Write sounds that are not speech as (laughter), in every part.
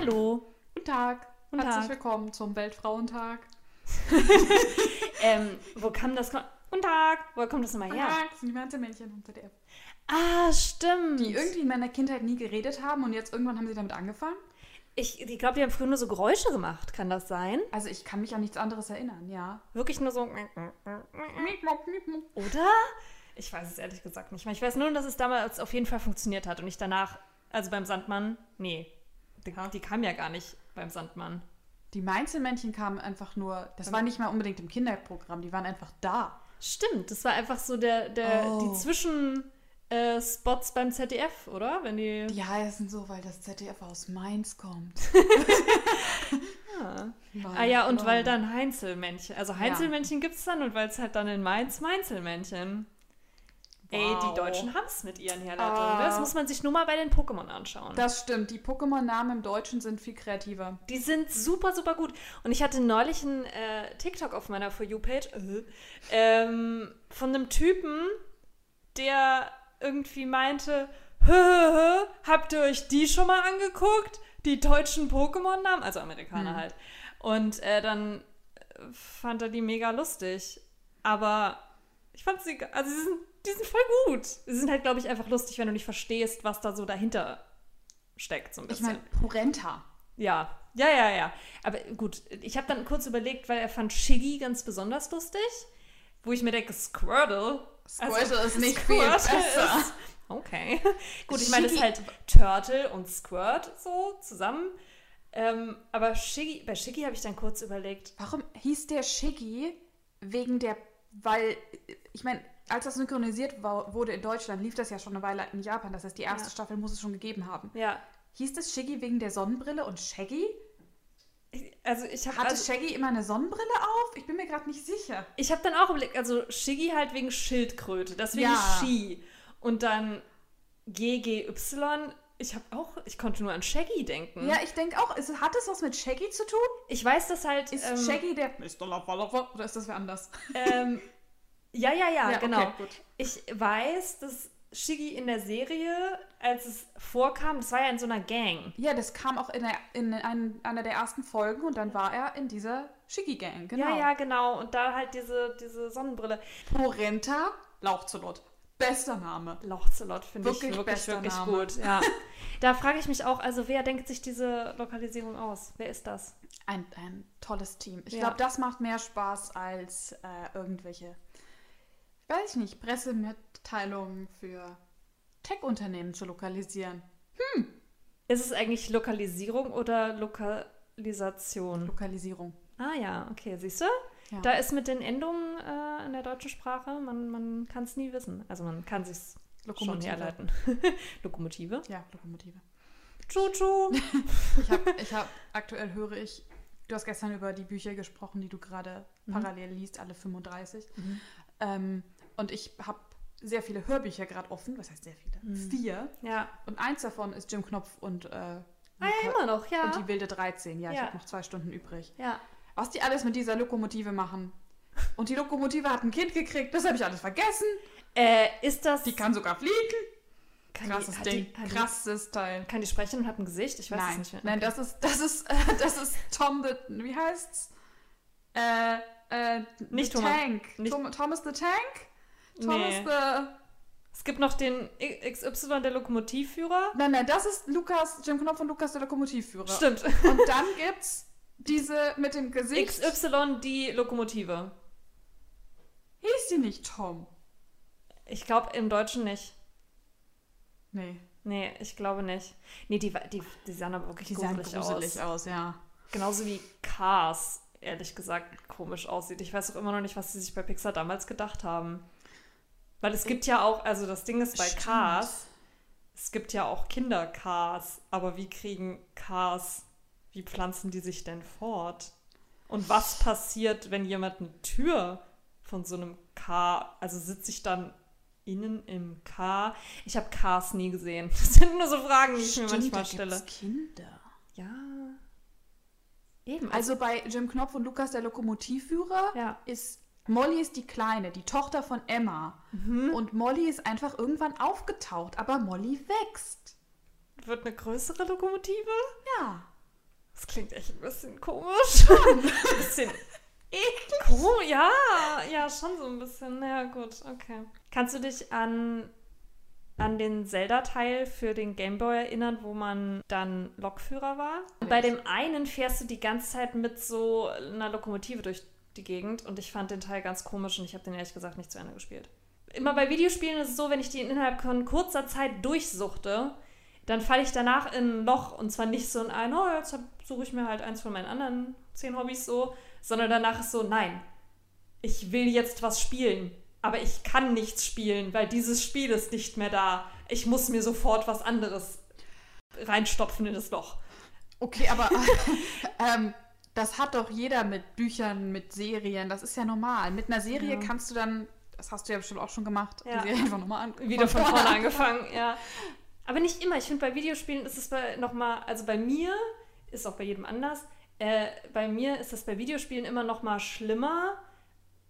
Hallo. Guten Tag. Guten Herzlich Tag. willkommen zum Weltfrauentag. (laughs) Ähm, wo kam das? Guten Tag. Wo kommt das nochmal her? Ja, das sind die Männchen vom ZDF. Ah, stimmt. Die irgendwie in meiner Kindheit nie geredet haben und jetzt irgendwann haben sie damit angefangen. ich ich glaube, die haben früher nur so Geräusche gemacht. Kann das sein? Also ich kann mich an nichts anderes erinnern, ja. Wirklich nur so. Oder? Ich weiß es ehrlich gesagt nicht mehr. Ich weiß nur, dass es damals auf jeden Fall funktioniert hat und ich danach, also beim Sandmann, nee, die, kam ja gar nicht beim Sandmann. Die Mainzelmännchen kamen einfach nur, das war nicht mal unbedingt im Kinderprogramm, die waren einfach da. Stimmt, das war einfach so der, der Oh. die Zwischen äh, Spots beim ZDF, oder? Wenn die. Die heißen so, weil das ZDF aus Mainz kommt. (laughs) Ah. Weil- Ah ja, und oh. weil dann Heinzelmännchen. Also Heinzelmännchen gibt's dann und weil es halt dann in Mainz Mainzelmännchen. Ey, die Deutschen haben's mit ihren Herleitungen. Ah. Das muss man sich nur mal bei den Pokémon anschauen. Das stimmt, die Pokémon-Namen im Deutschen sind viel kreativer. Die sind super, super gut. Und ich hatte neulich einen äh, TikTok auf meiner For You-Page äh, ähm, von einem Typen, der irgendwie meinte, hö, hö, hö, habt ihr euch die schon mal angeguckt? Die deutschen Pokémon-Namen? Also Amerikaner Hm. halt. Und äh, dann äh, fand er die mega lustig. Aber ich fand sie, also sie sind, die sind voll gut. Sie sind halt, glaube ich, einfach lustig, wenn du nicht verstehst, was da so dahinter steckt, so ein Ich bisschen. meine, Porenta. Ja, ja, ja, ja. Aber gut, ich habe dann kurz überlegt, weil er fand Shiggy ganz besonders lustig, wo ich mir denke, Squirtle. Squirtle ist nicht viel besser. ist- okay. (laughs) Gut, ich meine, es ist halt Turtle und Squirt so zusammen. Ähm, aber Shiggy, bei Shiggy habe ich dann kurz überlegt, Warum hieß der Shiggy wegen der, weil, ich meine, als das synchronisiert wurde in Deutschland, lief das ja schon eine Weile in Japan. Das heißt, die erste Ja. Staffel muss es schon gegeben haben. ja, Hieß das Shiggy wegen der Sonnenbrille und Shaggy? ich- also ich habe Hatte also, Shaggy immer eine Sonnenbrille auf? Ich bin mir gerade nicht sicher. ich hab dann auch überlegt, also Shiggy halt wegen Schildkröte, deswegen Ja. Ski. Und dann GGY, ich habe auch, ich konnte nur an Shaggy denken. Ja, ich denke auch, ist, hat es was mit Shaggy zu tun? Ich weiß, dass halt. Ist ähm, Shaggy der Mr. Lava oder ist das wer anders? Ähm, (laughs) ja, ja, ja, Ja, genau. okay. Ich weiß, dass Shiggy in der Serie, als es vorkam, das war ja in so einer Gang. Ja, das kam auch in, der, in ein, einer der ersten Folgen und dann war er in dieser Shiggy-Gang, genau. Ja, ja, genau. Und da halt diese, diese Sonnenbrille. Porenta, Lauchzolot. Bester Name. Lauchzelot finde ich Wirklich wirklich Name. gut. Ja. da frage ich mich auch, also wer denkt sich diese Lokalisierung aus? Wer ist das? Ein, ein tolles Team. Ich Ja. glaube, das macht mehr Spaß als äh, irgendwelche, weiß ich nicht, Pressemitteilungen für Tech-Unternehmen zu lokalisieren. Ist es eigentlich Lokalisierung oder Lokalisation? Lokalisierung. Ah ja, okay, siehst du? Ja. Da ist mit den Endungen äh, in der deutschen Sprache, man, man kann es nie wissen. Also man kann sich schon Lokomotive. herleiten. (laughs) Lokomotive. Ja, Lokomotive. Tschu-tschu. Ich habe, (laughs) ich hab, aktuell höre ich, du hast gestern über die Bücher gesprochen, die du gerade Mhm. parallel liest, alle 35. Ähm, und ich habe sehr viele Hörbücher gerade offen. Was heißt sehr viele? Mhm. Vier. Ja. Und eins davon ist Jim Knopf und, äh, Ah ja, immer noch, ja. und die wilde 13. Ja, ich Ja. habe noch zwei Stunden übrig. ja. Was die alles mit dieser Lokomotive machen. Und die Lokomotive hat ein Kind gekriegt, das habe ich alles vergessen. Äh, ist das. Die kann sogar fliegen. kann Krasses die, Ding, Die, krasses Teil. Die, kann die sprechen und hat ein Gesicht? Ich weiß Nein, es nicht mehr. nein, Okay. das ist, das ist, äh, (laughs) das ist Tom the, wie heißt's? Äh, äh, Nicht the Thomas. Tank. Nicht- Tom, Thomas the Tank? Thomas Nee. the, Es gibt noch den XY, der Lokomotivführer. nein, nein, das ist Lukas, Jim Knopf und Lukas der Lokomotivführer. Stimmt. Und (laughs) dann gibt's diese mit dem Gesicht. XY, die Lokomotive. Hieß die nicht Tom? Ich glaube im Deutschen nicht. Nee, Nee, ich glaube nicht. Nee, die, die, die sahen aber wirklich die sahen gruselig, gruselig aus. aus, ja. Genauso wie Cars, ehrlich gesagt, komisch aussieht. Ich weiß auch immer noch nicht, was sie sich bei Pixar damals gedacht haben. Weil es gibt ja auch, also das Ding ist bei Stimmt. Cars, es gibt ja auch Kinder-Cars, aber wie kriegen Cars, wie pflanzen die sich denn fort? Und was passiert, wenn jemand eine Tür von so einem Car, also sitze ich dann innen im Car? Ich habe Cars nie gesehen. (laughs) Das sind nur so Fragen, die ich mir manchmal da stelle. gibt's Kinder. Ja. Eben. Also bei Jim Knopf und Lukas der Lokomotivführer Ja. ist Molly ist die Kleine, die Tochter von Emma. Mhm. Und Molly ist einfach irgendwann aufgetaucht, aber Molly wächst. Wird eine größere Lokomotive? Ja. Das klingt echt ein bisschen komisch. (laughs) ein bisschen Cool, ja, ja, schon so ein bisschen. Ja, gut, okay. Kannst du dich an, an den Zelda-Teil für den Gameboy erinnern, wo man dann Lokführer war? Bei dem einen fährst du die ganze Zeit mit so einer Lokomotive durch die Gegend und ich fand den Teil ganz komisch und ich habe den ehrlich gesagt nicht zu Ende gespielt. Immer bei Videospielen ist es so, wenn ich die innerhalb von kurzer Zeit durchsuchte, dann falle ich danach in ein Loch und zwar nicht so in ein, oh, jetzt suche ich mir halt eins von meinen anderen zehn Hobbys so, sondern danach ist so, nein, ich will jetzt was spielen, aber ich kann nichts spielen, weil dieses Spiel ist nicht mehr da. Ich muss mir sofort was anderes reinstopfen in das Loch. Okay, aber (laughs) (laughs) ähm, das hat doch jeder mit Büchern, mit Serien. Das ist ja normal. Mit einer Serie ja. kannst du dann, das hast du ja bestimmt auch schon gemacht, ja. die Serie einfach nochmal an. Wieder von vorne angefangen, (laughs) ja. Aber nicht immer. Ich finde, bei Videospielen ist es nochmal, also bei mir, ist auch bei jedem anders, äh, bei mir ist das bei Videospielen immer noch mal schlimmer,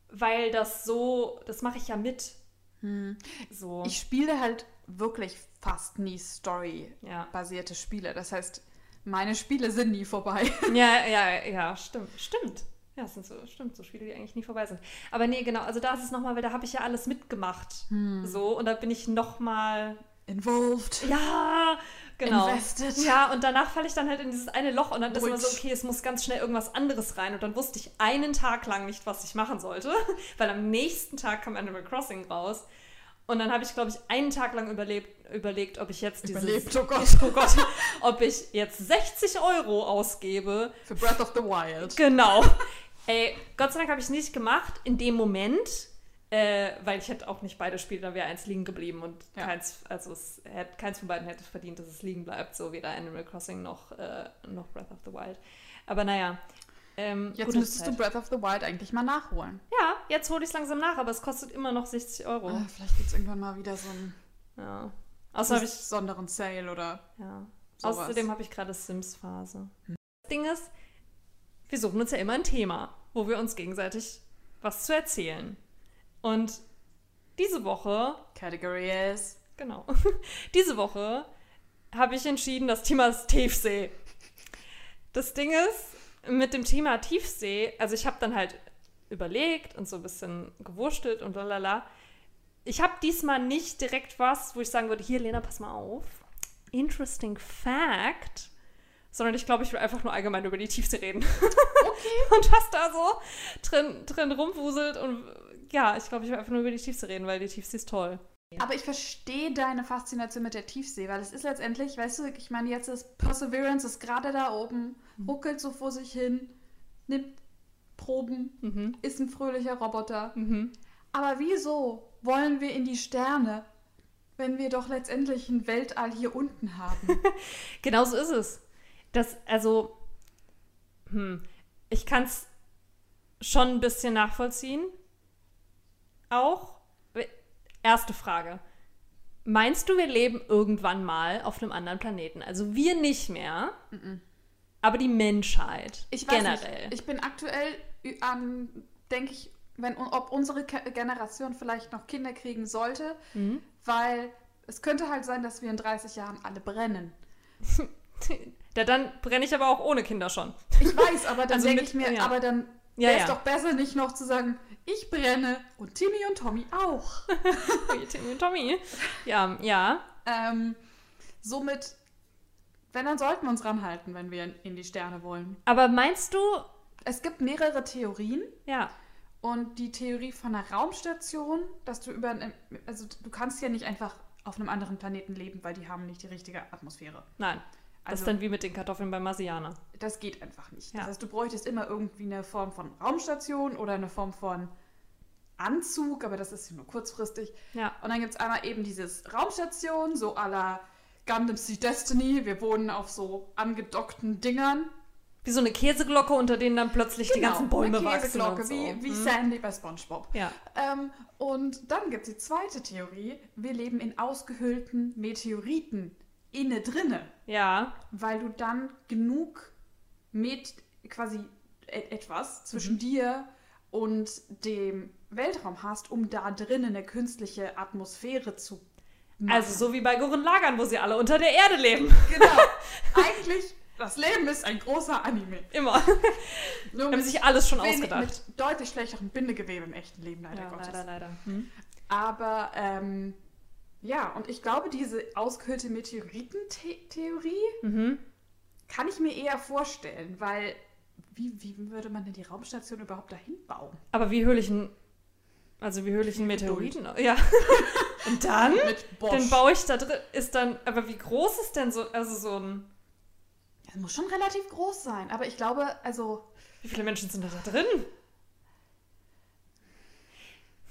weil das so, das mache ich ja mit. Hm. So. Ich spiele halt wirklich fast nie Story-basierte ja. Spiele. Das heißt, meine Spiele sind nie vorbei. (laughs) Ja, ja, ja, stimmt, stimmt. Ja, das sind so, stimmt, so Spiele, die eigentlich nie vorbei sind. Aber nee, genau, also da ist es nochmal, weil da habe ich ja alles mitgemacht. Hm. So, und da bin ich nochmal. Involved. Ja, Genau. Invested. Ja, und danach falle ich dann halt in dieses eine Loch und dann ist immer so, okay, es muss ganz schnell irgendwas anderes rein. Und dann wusste ich einen Tag lang nicht, was ich machen sollte, (laughs) weil am nächsten Tag kam Animal Crossing raus. Und dann habe ich, glaube ich, einen Tag lang überlebt, überlegt, ob ich jetzt dieses, Überlebt, oh Gott. (laughs) oh Gott, ob ich jetzt 60 Euro ausgebe. Für Breath of the Wild. Genau. Ey, Gott sei Dank habe ich es nicht gemacht in dem Moment, äh, weil ich hätte auch nicht beide Spiele, da wäre eins liegen geblieben und ja. keins, also es hätte, keins von beiden hätte verdient, dass es liegen bleibt, so weder Animal Crossing noch, äh, noch Breath of the Wild. Aber naja. Ähm, jetzt müsstest Zeit. du Breath of the Wild eigentlich mal nachholen. Ja, jetzt hole ich es langsam nach, aber es kostet immer noch 60 Euro. Ah, vielleicht gibt es irgendwann mal wieder so einen ja. besonderen Sale oder. Ja. Sowas. Außerdem habe ich gerade Sims-Phase. Hm. Das Ding ist, wir suchen uns ja immer ein Thema, wo wir uns gegenseitig was zu erzählen. Und diese Woche. Category is. Genau. (laughs) diese Woche habe ich entschieden, das Thema ist Tiefsee. Das Ding ist, mit dem Thema Tiefsee, also ich habe dann halt überlegt und so ein bisschen gewurschtelt und lalala. Ich habe diesmal nicht direkt was, wo ich sagen würde, hier Lena, pass mal auf. Interesting Fact. Sondern ich glaube, ich will einfach nur allgemein über die Tiefsee reden. Okay. (laughs) und was da so drin, drin rumwuselt und ja, ich glaube, ich will einfach nur über die Tiefsee reden, weil die Tiefsee ist toll. Aber ich verstehe deine Faszination mit der Tiefsee, weil es ist letztendlich, weißt du, ich meine, jetzt ist Perseverance ist gerade da oben, mhm. ruckelt so vor sich hin, nimmt Proben, mhm. ist ein fröhlicher Roboter. Mhm. Aber wieso wollen wir in die Sterne, wenn wir doch letztendlich ein Weltall hier unten haben? (laughs) genau so ist es. Das, also, hm, ich kann es schon ein bisschen nachvollziehen auch, erste Frage. Meinst du, wir leben irgendwann mal auf einem anderen Planeten? Also wir nicht mehr, mm -mm. aber die Menschheit ich generell. Nicht. Ich bin aktuell an, denke ich, wenn, ob unsere Generation vielleicht noch Kinder kriegen sollte, mhm. weil es könnte halt sein, dass wir in 30 Jahren alle brennen. (laughs) ja, dann brenne ich aber auch ohne Kinder schon. Ich weiß, aber dann also denke ich mir, ja. aber dann wäre es ja, ja. doch besser, nicht noch zu sagen, ich brenne und Timmy und Tommy auch. (laughs) Timmy und Tommy. Ja, ja. Ähm, somit, wenn, dann sollten wir uns ranhalten, wenn wir in die Sterne wollen. Aber meinst du. Es gibt mehrere Theorien. Ja. Und die Theorie von einer Raumstation, dass du über. Also, du kannst ja nicht einfach auf einem anderen Planeten leben, weil die haben nicht die richtige Atmosphäre. Nein. Das also, ist dann wie mit den Kartoffeln beim Marsianer. Das geht einfach nicht. Ja. Das heißt, du bräuchtest immer irgendwie eine Form von Raumstation oder eine Form von Anzug, aber das ist nur kurzfristig. Ja. Und dann gibt es einmal eben dieses Raumstation, so à la Gundam Sea Destiny. Wir wohnen auf so angedockten Dingern. Wie so eine Käseglocke, unter denen dann plötzlich genau, die ganzen Bäume eine Käseglocke, wachsen. Käseglocke, so. wie, wie hm. Sandy bei Spongebob. Ja. Ähm, und dann gibt es die zweite Theorie. Wir leben in ausgehöhlten Meteoriten inne drinne. Ja. Weil du dann genug mit quasi etwas zwischen mhm. dir und dem Weltraum hast, um da drinnen eine künstliche Atmosphäre zu machen. Also so wie bei Gurren Lagern, wo sie alle unter der Erde leben. Genau. (laughs) Eigentlich Das Leben ist ein großer Anime. Immer. (laughs) Nur Haben mit sich alles schon ausgedacht. Mit deutlich schlechterem Bindegewebe im echten Leben, leider Ja, Gottes. leider, leider. Hm? Aber ähm, ja, und ich glaube, diese ausgehöhlte Meteoritentheorie Mhm. kann ich mir eher vorstellen, weil wie, wie würde man denn die Raumstation überhaupt dahin bauen? Aber wie höhle ich einen, also wie höhle ich einen Mit Geduld. Meteoriten? Ja. (laughs) Und dann? Dann baue ich da drin, ist dann, aber wie groß ist denn so, also so ein, Das muss schon relativ groß sein, aber ich glaube, also wie viele Menschen sind da, da drin?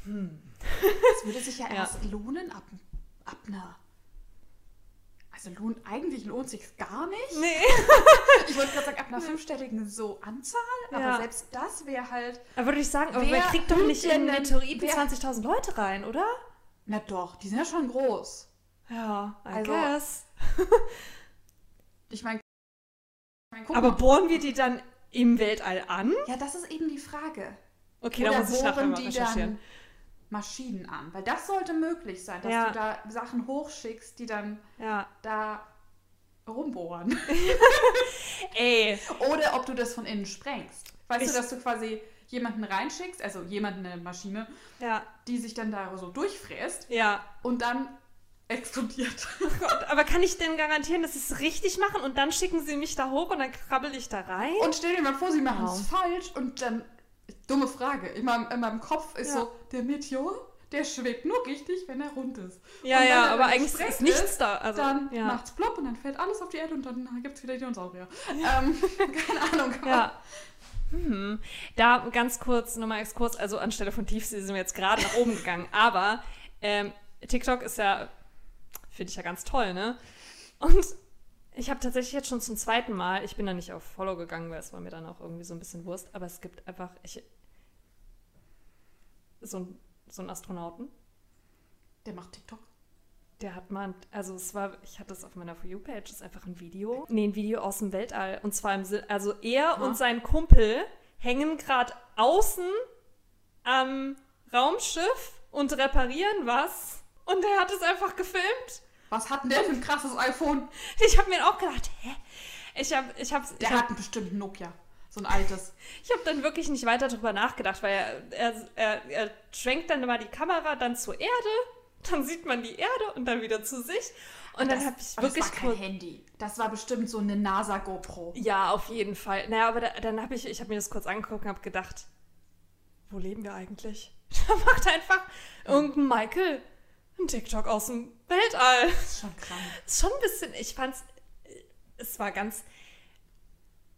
es würde sich ja Ja. erst lohnen ab, ab einer. Also lohnt, eigentlich lohnt sich gar nicht. Nee. (laughs) Ich wollte gerade sagen, ab einer fünfstelligen so Anzahl, aber Ja. selbst das wäre halt. Aber würde ich sagen, aber Wer man kriegt doch nicht in Meteoriten wer- 20.000 Leute rein, oder? Na doch, die sind ja schon groß. Ja, I Also, guess. Ich (laughs) meine. Ich mein, Aber mal. bohren wir die dann im Weltall an? Ja, das ist eben die Frage. Okay, da Oder muss ich nachher mal die recherchieren. dann Maschinen an? Weil das sollte möglich sein, dass Ja. du da Sachen hochschickst, die dann Ja. da rumbohren. (laughs) Ey, Oder ob du das von innen sprengst. Weißt Ich- du, dass du quasi jemanden reinschickst, also jemanden eine Maschine, ja, die sich dann da so durchfräst ja. und dann explodiert. (laughs) Gott, aber kann ich denn garantieren, dass sie es richtig machen und dann schicken sie mich da hoch und dann krabbel ich da rein? Und stell dir mal vor, sie machen es falsch und dann. Dumme Frage. In meinem, in meinem Kopf ist Ja. so, der Meteor, der schwebt nur richtig, wenn er rund ist. ja, ja, er aber eigentlich ist nichts ist, da. Also, dann ja. macht's plopp und dann fällt alles auf die Erde und dann gibt es wieder Dinosaurier. Ähm, (laughs) keine Ahnung. Ja. Hm. Da ganz kurz nochmal Exkurs, also anstelle von Tiefsee sind wir jetzt gerade nach oben gegangen, (laughs) aber ähm, TikTok ist ja, finde ich ja ganz toll, ne? Und ich habe tatsächlich jetzt schon zum zweiten Mal, ich bin da nicht auf Follow gegangen, weil es war mir dann auch irgendwie so ein bisschen Wurst, aber es gibt einfach, ich, so, ein, so einen Astronauten, Der macht TikTok. der hat mal, also es war, ich hatte es auf meiner For You-Page, ist einfach ein Video. Nee, ein Video aus dem Weltall. Und zwar im also er Aha. und sein Kumpel hängen gerade außen am Raumschiff und reparieren was. Und er hat es einfach gefilmt. Was hat denn der für ein krasses iPhone? (laughs) Ich habe mir auch gedacht, hä? Ich habe ich hab, ich Der hab, hat bestimmt ein Nokia. So ein altes. (laughs) ich hab dann wirklich nicht weiter drüber nachgedacht, weil er, er, er, er schwenkt dann mal die Kamera dann zur Erde, dann sieht man die Erde und dann wieder zu sich. Und dann Das- habe ich wirklich Das war kein kurz- Handy. Das war bestimmt so eine NASA GoPro. Ja, auf jeden Fall. Naja, aber da, dann habe ich, ich habe mir das kurz angeguckt und habe gedacht, wo leben wir eigentlich? (laughs) Da macht einfach irgendein Michael ein TikTok aus dem Weltall. Das ist schon krank. Ist schon ein bisschen, ich fand's, es war ganz,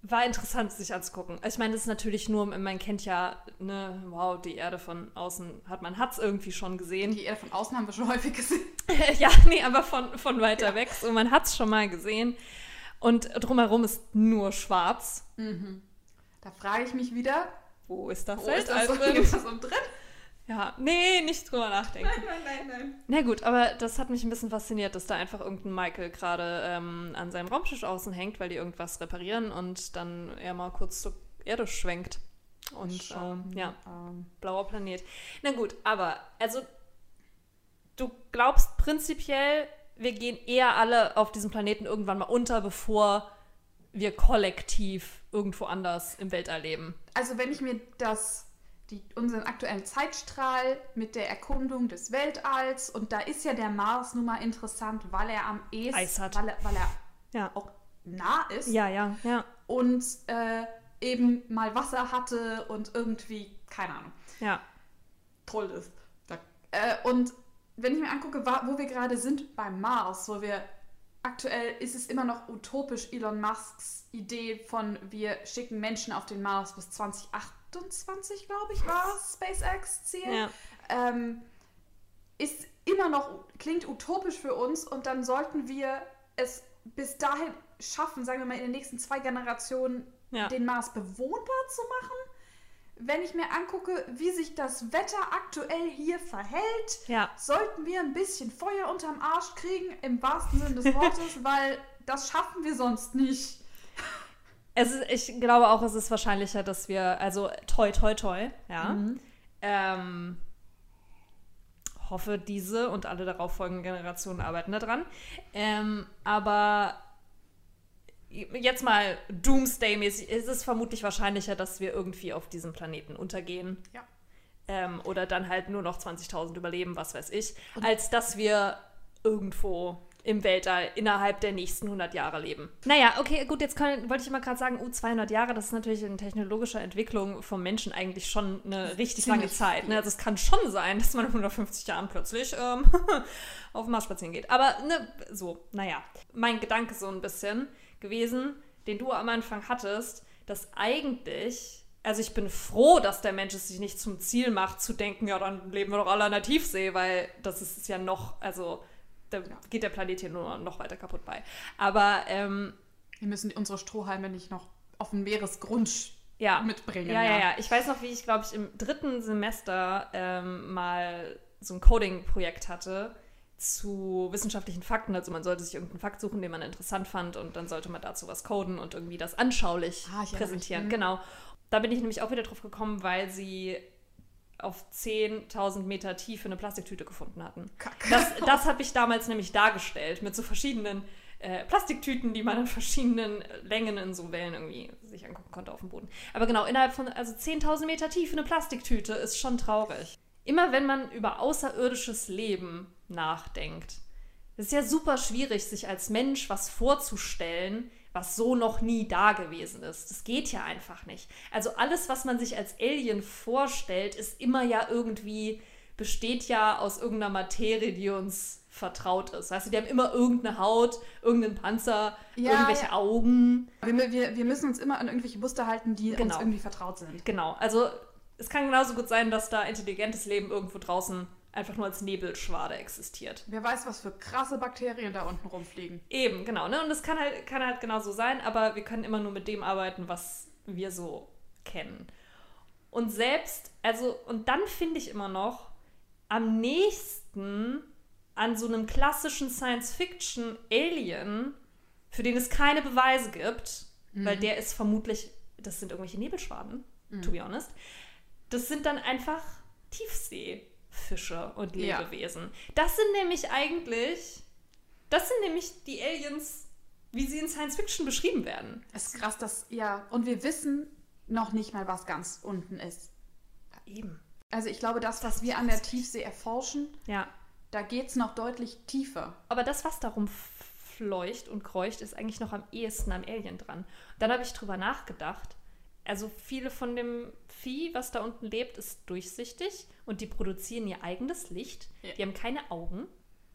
war interessant, sich anzugucken. Ich meine, das ist natürlich nur, man kennt ja, ne, wow, die Erde von außen hat man, hat's irgendwie schon gesehen. Die Erde von außen haben wir schon häufig gesehen. (laughs) ja, nee, aber von, von weiter weg, so man hat's schon mal gesehen. Und drumherum ist nur schwarz. Da frage ich mich wieder, Wo ist das wo ist das Weltall drin? ist das drin? Ja, nee, nicht drüber nachdenken. nein, nein, nein. Na gut, aber das hat mich ein bisschen fasziniert, dass da einfach irgendein Michael gerade ähm, an seinem Raumschiff außen hängt, weil die irgendwas reparieren und dann er mal kurz zur Erde schwenkt. Und ähm, ja, Ähm, blauer Planet. Na gut, aber also du glaubst prinzipiell, wir gehen eher alle auf diesem Planeten irgendwann mal unter, bevor wir kollektiv irgendwo anders im Weltall leben. also wenn ich mir das, die, unseren aktuellen Zeitstrahl mit der Erkundung des Weltalls und da ist ja der Mars nun mal interessant, weil er am ehesten, Eis hat. Weil, er, weil er Ja. auch nah ist Ja, ja, ja, und äh, eben mal Wasser hatte und irgendwie, keine Ahnung, ja. toll ist. Äh, und wenn ich mir angucke, wo wir gerade sind beim Mars, wo wir aktuell ist es immer noch utopisch Elon Musks Idee von wir schicken Menschen auf den Mars bis 2028, glaube ich, war SpaceX Ziel. ja. Ähm, ist immer noch, klingt utopisch für uns und dann sollten wir es bis dahin schaffen, sagen wir mal in den nächsten zwei Generationen, Ja. den Mars bewohnbar zu machen. Wenn ich mir angucke, wie sich das Wetter aktuell hier verhält, Ja. sollten wir ein bisschen Feuer unterm Arsch kriegen, im wahrsten Sinne des Wortes, (laughs) weil das schaffen wir sonst nicht. Es ist, ich glaube auch, es ist wahrscheinlicher, dass wir, also toi, toi, toi, ja. Ähm, hoffe, diese und alle darauffolgenden Generationen arbeiten daran. Ähm, aber jetzt mal Doomsday-mäßig, ist es vermutlich wahrscheinlicher, dass wir irgendwie auf diesem Planeten untergehen. Ja. Ähm, oder dann halt nur noch 20.000 überleben, was weiß ich, als dass wir irgendwo im Weltall innerhalb der nächsten 100 Jahre leben. Naja, okay, gut, jetzt kann, wollte ich mal gerade sagen, uh, 200 Jahre, das ist natürlich in technologischer Entwicklung vom Menschen eigentlich schon eine richtig lange Zeit. Ne? Also es kann schon sein, dass man in 150 Jahren plötzlich ähm, (laughs) auf den Mars spazieren geht. Aber ne, so, naja. Mein Gedanke so ein bisschen gewesen, den du am Anfang hattest, dass eigentlich also ich bin froh, dass der Mensch es sich nicht zum Ziel macht, zu denken, ja, dann leben wir doch alle an der Tiefsee, weil das ist ja noch, also da ja. geht der Planet hier nur noch weiter kaputt bei. Aber ähm, wir müssen unsere Strohhalme nicht noch auf den Meeresgrund ja. mitbringen. Ja, ja, ja, Ich weiß noch, wie ich, glaube ich, im dritten Semester ähm, mal so ein Coding-Projekt hatte zu wissenschaftlichen Fakten. Also man sollte sich irgendeinen Fakt suchen, den man interessant fand und dann sollte man dazu was coden und irgendwie das anschaulich ah, präsentieren. Mich, genau. Da bin ich nämlich auch wieder drauf gekommen, weil sie auf 10.000 Meter Tiefe eine Plastiktüte gefunden hatten. Kacke. Das, das habe ich damals nämlich dargestellt mit so verschiedenen äh, Plastiktüten, die man in verschiedenen Längen in so Wellen irgendwie sich angucken konnte auf dem Boden. Aber genau, innerhalb von also 10.000 Meter Tiefe eine Plastiktüte ist schon traurig. Immer wenn man über außerirdisches Leben nachdenkt, ist es ja super schwierig, sich als Mensch was vorzustellen, was so noch nie da gewesen ist. Das geht ja einfach nicht. Also alles, was man sich als Alien vorstellt, ist immer ja irgendwie, besteht ja aus irgendeiner Materie, die uns vertraut ist. Weißt du, die haben immer irgendeine Haut, irgendeinen Panzer, ja, irgendwelche ja. Augen. Wir, wir, wir müssen uns immer an irgendwelche Muster halten, die genau. uns irgendwie vertraut sind. Genau. Also es kann genauso gut sein, dass da intelligentes Leben irgendwo draußen einfach nur als Nebelschwade existiert. Wer weiß, was für krasse Bakterien da unten rumfliegen. Eben, genau. Ne? Und das kann halt, kann halt genau so sein, aber wir können immer nur mit dem arbeiten, was wir so kennen. Und selbst, also, und dann finde ich immer noch am nächsten an so einem klassischen Science-Fiction-Alien, für den es keine Beweise gibt, mhm. weil der ist vermutlich, das sind irgendwelche Nebelschwaden, mhm. to be honest. Das sind dann einfach Tiefsee. Fische und Lebewesen. Ja. Das sind nämlich eigentlich, das sind nämlich die Aliens, wie sie in Science Fiction beschrieben werden. Es ist krass, dass, ja, und wir wissen noch nicht mal, was ganz unten ist. Ja, eben. Also ich glaube, das, was wir an der Tiefsee erforschen, ja. da geht es noch deutlich tiefer. Aber das, was darum fleucht und kreucht, ist eigentlich noch am ehesten am Alien dran. Dann habe ich drüber nachgedacht. Also viele von dem Vieh, was da unten lebt, ist durchsichtig und die produzieren ihr eigenes Licht. Ja. Die haben keine Augen.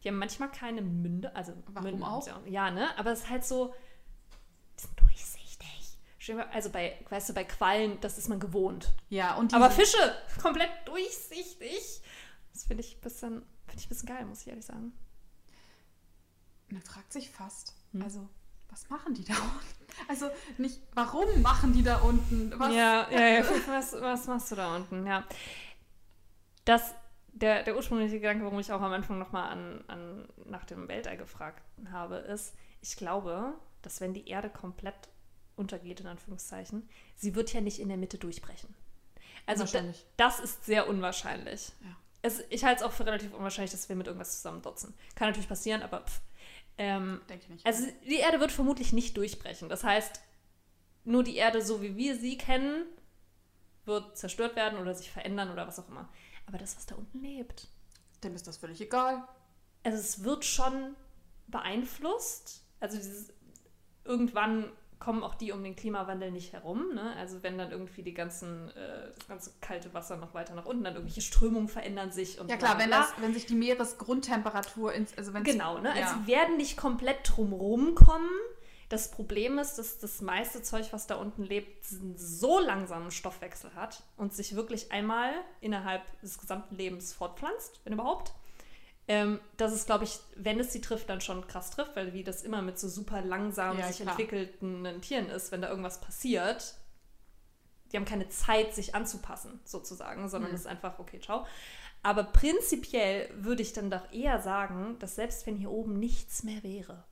Die haben manchmal keine Münde. Also Warum Münden, auch? Ja, ne? Aber es ist halt so, die sind durchsichtig. Also bei, weißt du, bei Quallen, das ist man gewohnt. Ja, und Aber Fische, komplett durchsichtig. Das finde ich ein bisschen, finde ich ein bisschen geil, muss ich ehrlich sagen. Man fragt sich fast, hm. also was machen die da unten? Also nicht, warum machen die da unten? Was? Ja, ja, ja. (laughs) Was, was machst du da unten? Ja. Das, der, der ursprüngliche Gedanke, warum ich auch am Anfang nochmal an, an, nach dem Weltall gefragt habe, ist, ich glaube, dass wenn die Erde komplett untergeht, in Anführungszeichen, sie wird ja nicht in der Mitte durchbrechen. Also das ist sehr unwahrscheinlich. Ja. Es, ich halte es auch für relativ unwahrscheinlich, dass wir mit irgendwas zusammendotzen. Kann natürlich passieren, aber pff. Ähm, Denke nicht. Also die Erde wird vermutlich nicht durchbrechen. Das heißt, nur die Erde, so wie wir sie kennen, wird zerstört werden oder sich verändern oder was auch immer. Aber das, was da unten lebt. Dem ist das völlig egal. Also es wird schon beeinflusst. Also dieses, irgendwann kommen auch die um den Klimawandel nicht herum. Ne? Also wenn dann irgendwie die ganzen, äh, das ganze kalte Wasser noch weiter nach unten, dann irgendwelche Strömungen verändern sich und Ja klar, wenn, das, wenn sich die Meeresgrundtemperatur ins, also Genau, ne? Ja. Also sie werden nicht komplett drumherum kommen. Das Problem ist, dass das meiste Zeug, was da unten lebt, einen so langsamen Stoffwechsel hat und sich wirklich einmal innerhalb des gesamten Lebens fortpflanzt, wenn überhaupt ähm, dass es, glaube ich, wenn es sie trifft, dann schon krass trifft, weil wie das immer mit so super langsam ja, sich klar. entwickelten Tieren ist, wenn da irgendwas passiert, die haben keine Zeit, sich anzupassen, sozusagen, sondern mhm. es ist einfach, okay, ciao. Aber prinzipiell würde ich dann doch eher sagen, dass selbst wenn hier oben nichts mehr wäre,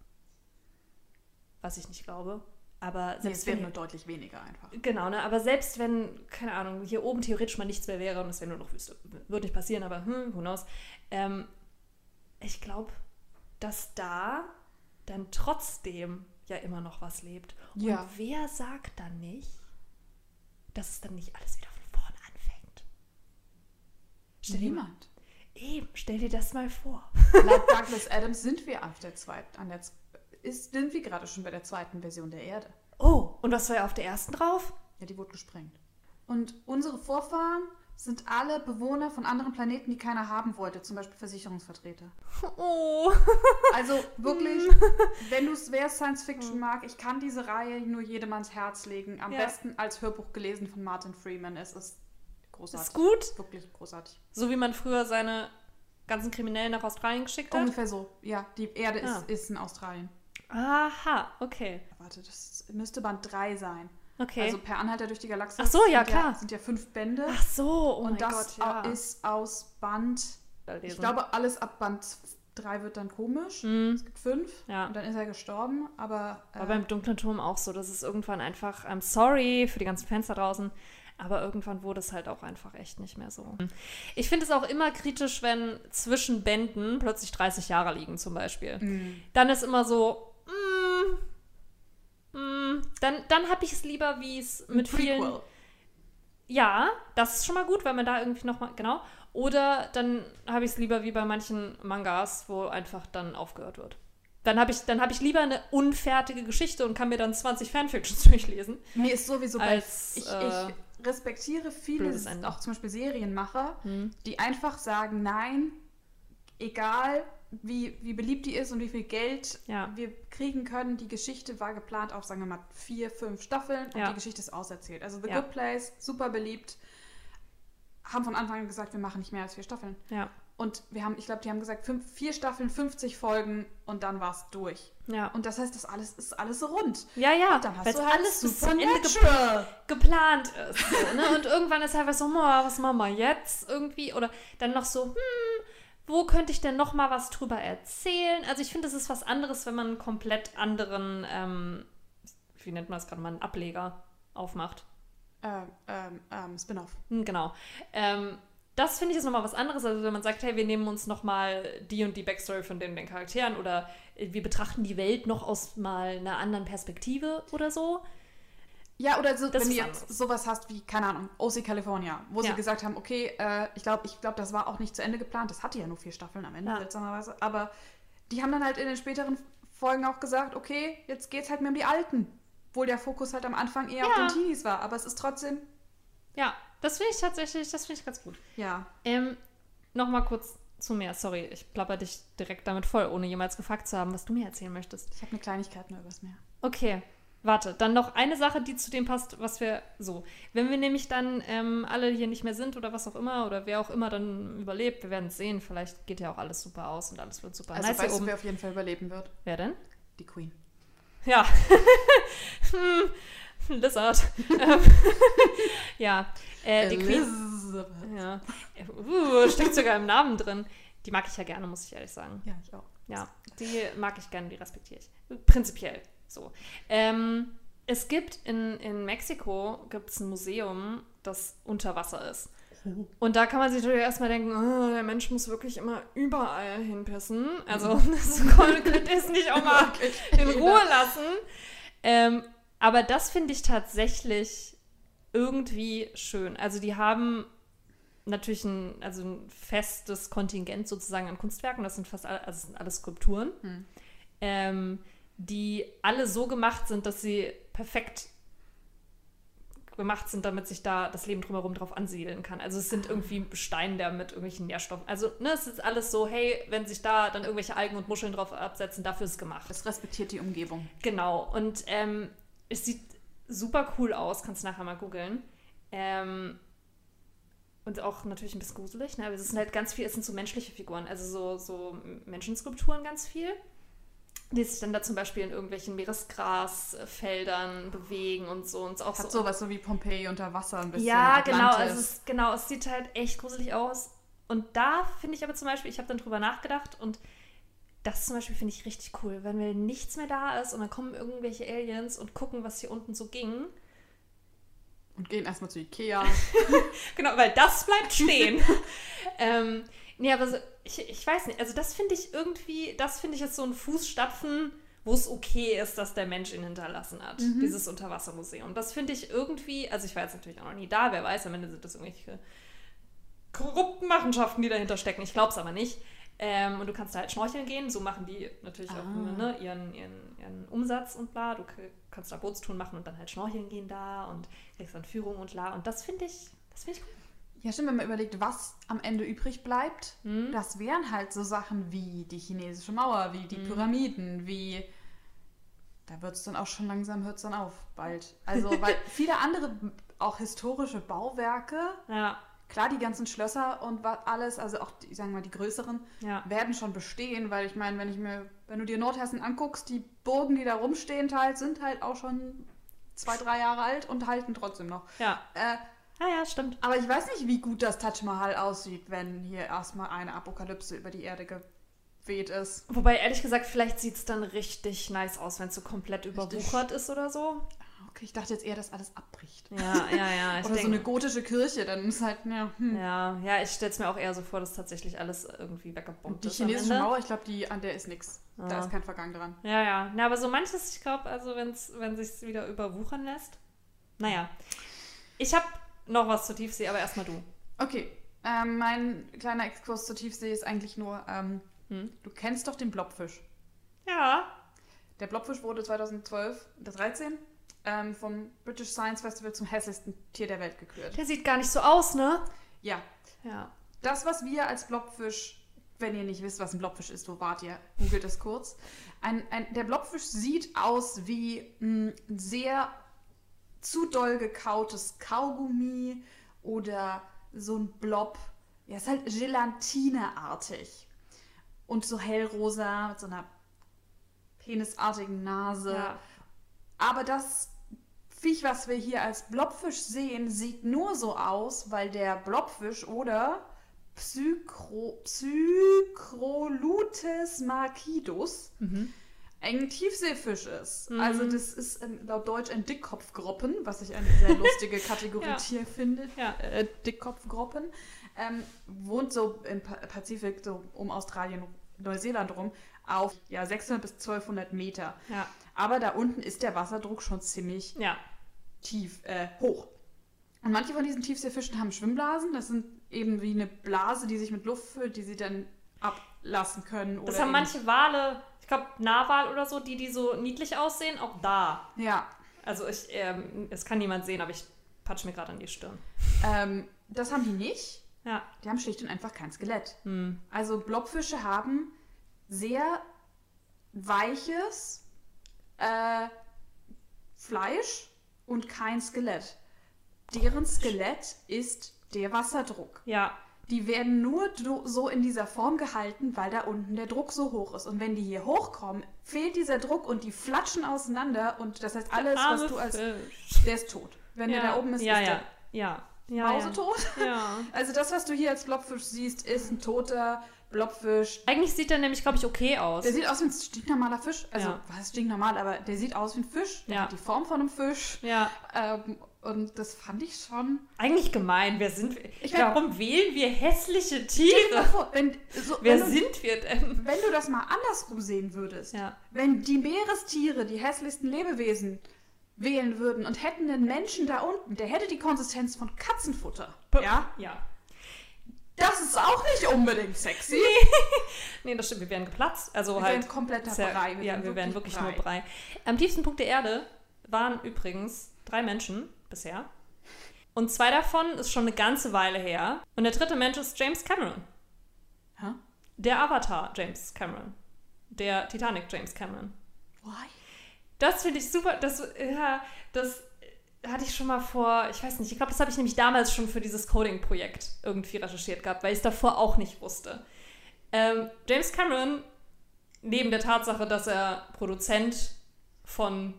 was ich nicht glaube, aber selbst nee, es wäre nur deutlich weniger einfach. Genau, ne? Aber selbst wenn, keine Ahnung, hier oben theoretisch mal nichts mehr wäre und es wäre nur noch Wüste, würde nicht passieren, aber hm, who knows, ähm, ich glaube, dass da dann trotzdem ja immer noch was lebt. Ja. Und wer sagt dann nicht, dass es dann nicht alles wieder von vorne anfängt? Stell dir, Niemand. eben, stell dir das mal vor. Laut Douglas Adams sind wir auf der zweiten, an der, z- ist, sind wir gerade schon bei der zweiten Version der Erde. Oh, und was war ja auf der ersten drauf? Ja, die wurde gesprengt. Und unsere Vorfahren sind alle Bewohner von anderen Planeten, die keiner haben wollte, zum Beispiel Versicherungsvertreter. Oh. (laughs) Also wirklich, (laughs) wenn du es wer Science Fiction mag, ich kann diese Reihe nur jedem ans Herz legen. Am Ja. besten als Hörbuch gelesen von Martin Freeman. Es ist großartig. Ist gut. Wirklich großartig. So wie man früher seine ganzen Kriminellen nach Australien geschickt hat. Ungefähr so. Ja, die Erde Ah. ist, ist in Australien. Aha, okay. Warte, das müsste Band 3 sein. Okay. Also Per Anhalter durch die Galaxie. Ach so, ja, klar. sind ja fünf Bände. Ach so, oh mein und das Gott, ja. ist aus Band. Ich glaube, alles ab Band 3 wird dann komisch. Hm, Es gibt fünf. ja. Und dann ist er gestorben. Aber. War äh, beim Dunklen Turm auch so, dass es irgendwann einfach, I'm sorry für die ganzen Fans da draußen, aber irgendwann wurde es halt auch einfach echt nicht mehr so. Ich finde es auch immer kritisch, wenn zwischen Bänden plötzlich 30 Jahre liegen zum Beispiel. mh. Dann ist immer so, mm, dann, dann habe ich es lieber, wie es mit vielen... Prequel. Ja, das ist schon mal gut, weil man da irgendwie nochmal, genau. Oder dann habe ich es lieber wie bei manchen Mangas, wo einfach dann aufgehört wird. Dann habe ich, dann hab ich lieber eine unfertige Geschichte und kann mir dann 20 Fanfictions (laughs) durchlesen. Mir ist sowieso Als, bei, ich, äh, ich respektiere viele, auch zum Beispiel Serienmacher, Hm. die einfach sagen, nein, egal wie, wie beliebt die ist und wie viel Geld Ja. wir kriegen können, die Geschichte war geplant auf, sagen wir mal, vier, fünf Staffeln und Ja. die Geschichte ist auserzählt. Also The Ja. Good Place, super beliebt, haben von Anfang an gesagt, wir machen nicht mehr als vier Staffeln. Ja, Und wir haben, ich glaube, die haben gesagt, fünf, vier Staffeln, 50 Folgen und dann war es durch. ja. Und das heißt, das alles ist alles rund. Ja, ja, Dann hast weil du halt alles Ende ge Supernatural. geplant ist. So, ne? Und (laughs) irgendwann ist halt so, "Moa, was machen wir jetzt irgendwie? Oder dann noch so, hm, wo könnte ich denn noch mal was drüber erzählen? Also ich finde, es ist was anderes, wenn man einen komplett anderen, ähm, wie nennt man das gerade mal, einen Ableger aufmacht. Ähm, ähm, ähm, Spin-off. Hm, genau. Ähm, das finde ich ist nochmal was anderes, also wenn man sagt, hey, wir nehmen uns nochmal die und die Backstory von den, den Charakteren oder äh, wir betrachten die Welt noch aus mal einer anderen Perspektive oder so. Ja, oder so, Das wenn du jetzt anders. sowas hast wie, keine Ahnung, OC California, wo Ja. sie gesagt haben, okay, äh, ich glaube, ich glaub, das war auch nicht zu Ende geplant. Das hatte ja nur vier Staffeln am Ende, Ja. seltsamerweise. Aber die haben dann halt in den späteren Folgen auch gesagt, okay, jetzt geht's halt mehr um die Alten. Obwohl der Fokus halt am Anfang eher auf Ja. den Teenies war. Aber es ist trotzdem, Ja, das finde ich tatsächlich, das finde ich ganz gut. ja. Ähm, Nochmal kurz zu mir. Sorry, ich plapper dich direkt damit voll, ohne jemals gefragt zu haben, was du mir erzählen möchtest. Ich habe eine Kleinigkeit nur übers Meer. Okay, warte. Dann noch eine Sache, die zu dem passt, was wir so. Wenn wir nämlich dann ähm, alle hier nicht mehr sind oder was auch immer oder wer auch immer dann überlebt, wir werden es sehen. Vielleicht geht ja auch alles super aus und alles wird super Also nice weißt du, wer auf jeden Fall überleben wird? Wer denn? Die Queen. Ja. hm, (laughs) Lizard. (laughs) Ja, äh, die Queen. Ja. Uh, steckt sogar im Namen drin. Die mag ich ja gerne, muss ich ehrlich sagen. Ja, ich auch. Ja, die mag ich gerne, die respektiere ich. Prinzipiell so. Ähm, es gibt in, in Mexiko gibt's ein Museum, das unter Wasser ist. (laughs) Und da kann man sich natürlich erstmal denken, oh, der Mensch muss wirklich immer überall hinpissen. Also (laughs) das könnt ihr es nicht auch mal (laughs) in Ruhe lassen. Ähm, aber das finde ich tatsächlich irgendwie schön. Also die haben natürlich ein, also ein festes Kontingent sozusagen an Kunstwerken. Das sind fast alle, also sind alles Skulpturen, Hm. ähm, die alle so gemacht sind, dass sie perfekt gemacht sind, damit sich da das Leben drumherum drauf ansiedeln kann. Also es sind irgendwie Steine der mit irgendwelchen Nährstoffen. Also ne, es ist alles so, hey, wenn sich da dann irgendwelche Algen und Muscheln drauf absetzen, dafür ist es gemacht. Das respektiert die Umgebung. Genau. Und ähm, es sieht super cool aus, kannst du nachher mal googeln. Ähm, und auch natürlich ein bisschen gruselig, ne? Aber es sind halt ganz viel, es sind so menschliche Figuren, also so, so Menschenskulpturen ganz viel, die sich dann da zum Beispiel in irgendwelchen Meeresgrasfeldern bewegen und so. Und auch Hat so sowas so wie Pompeji unter Wasser ein bisschen. ja, genau. Atlantis. Also es, genau, es sieht halt echt gruselig aus. Und da finde ich aber zum Beispiel, ich habe dann drüber nachgedacht und das zum Beispiel finde ich richtig cool, wenn mir nichts mehr da ist und dann kommen irgendwelche Aliens und gucken, was hier unten so ging. Und gehen erstmal zu Ikea. (laughs) Genau, weil das bleibt stehen. (laughs) ähm, nee, aber so, ich, ich weiß nicht, also das finde ich irgendwie, das finde ich jetzt so ein Fußstapfen, wo es okay ist, dass der Mensch ihn hinterlassen hat. Mhm. Dieses Unterwassermuseum. Das finde ich irgendwie, also ich war jetzt natürlich auch noch nie da, wer weiß, am Ende sind das irgendwelche korrupten Machenschaften, die dahinter stecken. Ich glaube es aber nicht. Ähm, und du kannst da halt schnorcheln gehen. So machen die natürlich auch Ah. ne, ihren, ihren, ihren Umsatz und bla. Du kannst da Bootstouren machen und dann halt schnorcheln gehen da und kriegst dann Führung und bla. Und das finde ich, das finde ich cool. Ja, stimmt, wenn man überlegt, was am Ende übrig bleibt, Mhm. das wären halt so Sachen wie die chinesische Mauer, wie die Mhm. Pyramiden, wie. Da wird es dann auch schon langsam, hört es dann auf, bald. Also, (laughs) weil viele andere, auch historische Bauwerke, Ja, klar, die ganzen Schlösser und alles, also auch, die, sagen wir mal, die größeren, ja. werden schon bestehen, weil ich meine, wenn ich mir, wenn du dir Nordhessen anguckst, die Burgen, die da rumstehen, halt, sind halt auch schon zwei, drei Jahre alt und halten trotzdem noch. Ja, Äh, ja, ja stimmt. aber ich weiß nicht, wie gut das Taj Mahal aussieht, wenn hier erstmal eine Apokalypse über die Erde geweht ist. Wobei, ehrlich gesagt, vielleicht sieht es dann richtig nice aus, wenn es so komplett überwuchert ist oder so. Okay, ich dachte jetzt eher, dass alles abbricht. Ja, ja, ja. (laughs) Oder so eine denk, gotische Kirche, dann ist halt, ja, hm. ja, ja, ich stelle es mir auch eher so vor, dass tatsächlich alles irgendwie weggebombt die ist. am chinesische. Mauer, ich glaube, die an der ist nix. Da Ah. ist kein Vergang dran. Ja, ja. Na, aber so manches, ich glaube, also wenn's, wenn sich wieder überwuchern lässt. Naja. Ich habe noch was zur Tiefsee, aber erstmal du. Okay, ähm, mein kleiner Exkurs zur Tiefsee ist eigentlich nur, ähm, Hm? du kennst doch den Blobfisch. Ja. Der Blobfisch wurde 2012, 13, ähm, vom British Science Festival zum hässlichsten Tier der Welt gekürt. Der sieht gar nicht so aus, ne? Ja, Ja. das, was wir als Blobfisch, wenn ihr nicht wisst, was ein Blobfisch ist, wo wart ihr? Googelt es kurz. Ein, ein, der Blobfisch sieht aus wie ein sehr zu doll gekautes Kaugummi oder so ein Blob. Ja, ist halt gelatineartig. Und so hellrosa mit so einer penisartigen Nase. ja. Aber das Viech, was wir hier als Blobfisch sehen, sieht nur so aus, weil der Blobfisch oder Psychro, Psychrolutes marquidus Mhm. Ein Tiefseefisch ist. Mhm. Also das ist ähm, laut Deutsch ein Dickkopfgroppen, was ich eine sehr lustige (laughs) Kategorie Ja. Tier finde. Ja. Äh, Dickkopfgroppen. Ähm, wohnt so im Pa- Pazifik, so um Australien, Neuseeland rum, auf ja, 600 bis 1200 Meter. Ja. Aber da unten ist der Wasserdruck schon ziemlich Ja. tief, äh, hoch. Und manche von diesen Tiefseefischen haben Schwimmblasen. Das sind eben wie eine Blase, die sich mit Luft füllt, die sie dann ablassen können. Das haben manche Wale, ich glaube Narwal oder so, die, die so niedlich aussehen, auch da. Ja, Also ich, ähm, es kann niemand sehen, aber ich patsch mir gerade an die Stirn. ähm, das haben die nicht. Ja. Die haben schlicht und einfach kein Skelett. Hm. Also Blobfische haben sehr weiches äh, Fleisch und kein Skelett. Deren Skelett ist der Wasserdruck. Ja. Die werden nur so in dieser Form gehalten, weil da unten der Druck so hoch ist. Und wenn die hier hochkommen, fehlt dieser Druck und die flatschen auseinander. Und das heißt, alles, was du als. Der ist tot. Wenn ja. der da oben ist, ja, ist ja. Ja. der Ja. mausetot. Ja. (laughs) Also das, was du hier als Blobfisch siehst, ist ein toter Blobfisch. Eigentlich sieht der nämlich, glaube ich, okay aus. Der sieht aus wie ein stinknormaler Fisch. Also, Ja. was ist stinknormal, aber der sieht aus wie ein Fisch. Der Ja. hat die Form von einem Fisch. Ja. Ähm, und das fand ich schon. Eigentlich gemein. Wer sind wir? Ich mein- Warum wählen wir hässliche Tiere? vor, wenn, so, Wer du, sind wir denn? wenn du das mal andersrum sehen würdest, Ja. wenn die Meerestiere die hässlichsten Lebewesen wählen würden und hätten einen Menschen da unten, der hätte die Konsistenz von Katzenfutter. Ja? Ja. Das ist auch nicht unbedingt sexy. (laughs) Nee, das stimmt. Wir wären geplatzt. Also Wir halt. wären kompletter sehr- Brei. ja, wir wären wirklich nur Brei. Am tiefsten Punkt der Erde waren übrigens drei Menschen bisher. Und zwei davon ist schon eine ganze Weile her. Und der dritte Mensch ist James Cameron. Hä? Der Avatar James Cameron. Der Titanic James Cameron. Why? Das finde ich super. Das, ja, das hatte ich schon mal vor, ich weiß nicht, ich glaube, das habe ich nämlich damals schon für dieses Coding-Projekt irgendwie recherchiert gehabt, weil ich es davor auch nicht wusste. Ähm, James Cameron, neben der Tatsache, dass er Produzent von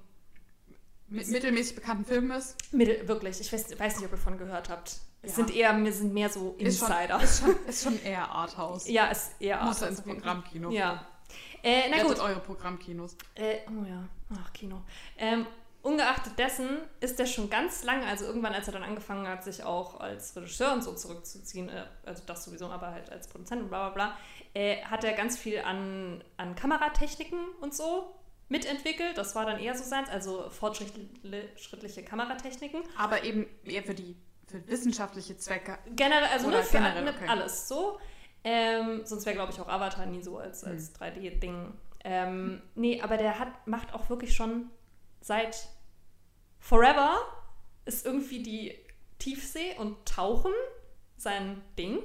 mittelmäßig bekannten Filmen ist. Mittel, wirklich, ich weiß, weiß nicht, ob ihr davon gehört habt. Es Ja. sind eher, wir sind mehr so Ist schon, Insider. ist, schon, (laughs) ist schon eher Arthouse. ja, ist eher Muss Art ins auf jeden Programmkino. Ja. Äh, na Rettet gut. eure Programmkinos. Äh, oh ja, ach, Kino. Ähm, ungeachtet dessen ist er schon ganz lange, also irgendwann, als er dann angefangen hat, sich auch als Regisseur und so zurückzuziehen, äh, also das sowieso, aber halt als Produzent und bla bla bla, äh, hat er ganz viel an, an Kameratechniken und so mitentwickelt. Das war dann eher so seins, also fortschrittliche Kameratechniken. Aber eben eher für die für wissenschaftliche Zwecke. Generell, also nur für generell, okay. alles so. Ähm, sonst wäre, glaube ich, auch Avatar nie so als, als 3D-Ding. Ähm, nee, aber der hat, macht auch wirklich schon seit Forever ist irgendwie die Tiefsee und Tauchen sein Ding.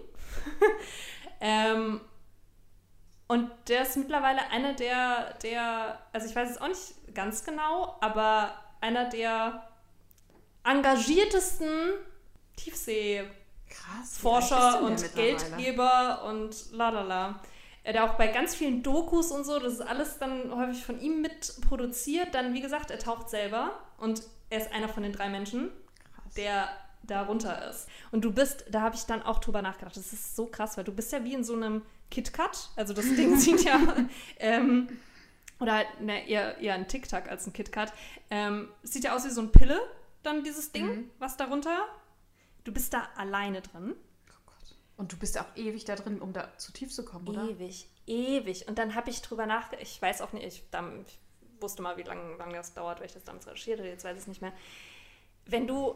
(laughs) ähm, und der ist mittlerweile einer der, der, also ich weiß es auch nicht ganz genau, aber einer der engagiertesten Tiefsee- Krass. wie Forscher alt ist und? Geldgeber und lalala. Der auch bei ganz vielen Dokus und so, das ist alles dann häufig von ihm mitproduziert. Dann, wie gesagt, er taucht selber und er ist einer von den drei Menschen, Krass. der darunter ist. Und du bist, da habe ich dann auch drüber nachgedacht, das ist so krass, weil du bist ja wie in so einem KitKat. Also das Ding (laughs) sieht ja, ähm, oder halt, ne, eher, eher ein Tic-Tac als ein KitKat. Ähm, sieht ja aus wie so ein Pille, dann dieses Ding, Mhm. was darunter. Du bist da alleine drin. Oh Gott. Und du bist auch ewig da drin, um da zu tief zu kommen, oder? Ewig, ewig. Und dann habe ich drüber nachgedacht, ich weiß auch nicht, ich, dam- ich wusste mal, wie lange lang das dauert, weil ich das damals recherchiert habe, jetzt weiß ich es nicht mehr. Wenn du,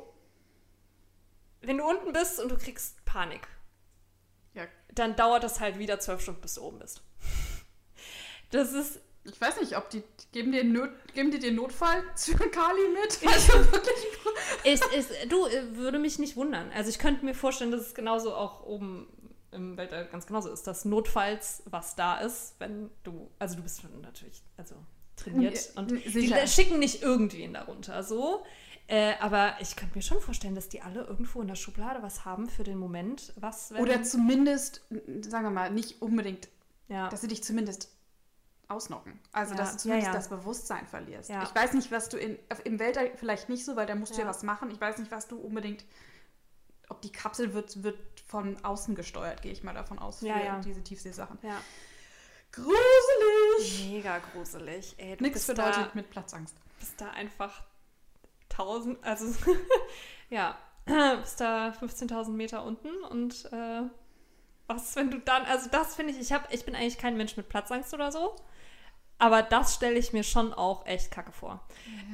wenn du unten bist und du kriegst Panik, Ja. dann dauert das halt wieder zwölf Stunden, bis du oben bist. Das ist, Ich weiß nicht, ob die geben dir Not, geben die den Notfall (laughs) zu Kali mit? Also (laughs) wirklich. ist, du, äh, würde mich nicht wundern. Also ich könnte mir vorstellen, dass es genauso auch oben im Weltall ganz genauso ist, dass notfalls was da ist, wenn du, also du bist schon natürlich, also trainiert und die sicher. schicken nicht irgendwen darunter, so. Äh, aber ich könnte mir schon vorstellen, dass die alle irgendwo in der Schublade was haben für den Moment, was Oder zumindest, sagen wir mal, nicht unbedingt, ja. dass sie dich zumindest ausnocken. Also, Ja, dass du zumindest ja, das Bewusstsein verlierst. Ich weiß nicht, was du in, im Weltall vielleicht nicht so, weil da musst du ja was machen. Ich weiß nicht, was du unbedingt, ob die Kapsel wird, wird von außen gesteuert, gehe ich mal davon aus, für Ja, ja. diese Tiefseesachen. ja. Gruselig! Mega gruselig. Ey, Nichts für da, mit Platzangst. bist da einfach 1000, also (laughs) ja, (clears throat) bist da 15.000 Meter unten und äh, was, wenn du dann, also das finde ich, ich, hab, ich bin eigentlich kein Mensch mit Platzangst oder so, aber das stelle ich mir schon auch echt kacke vor.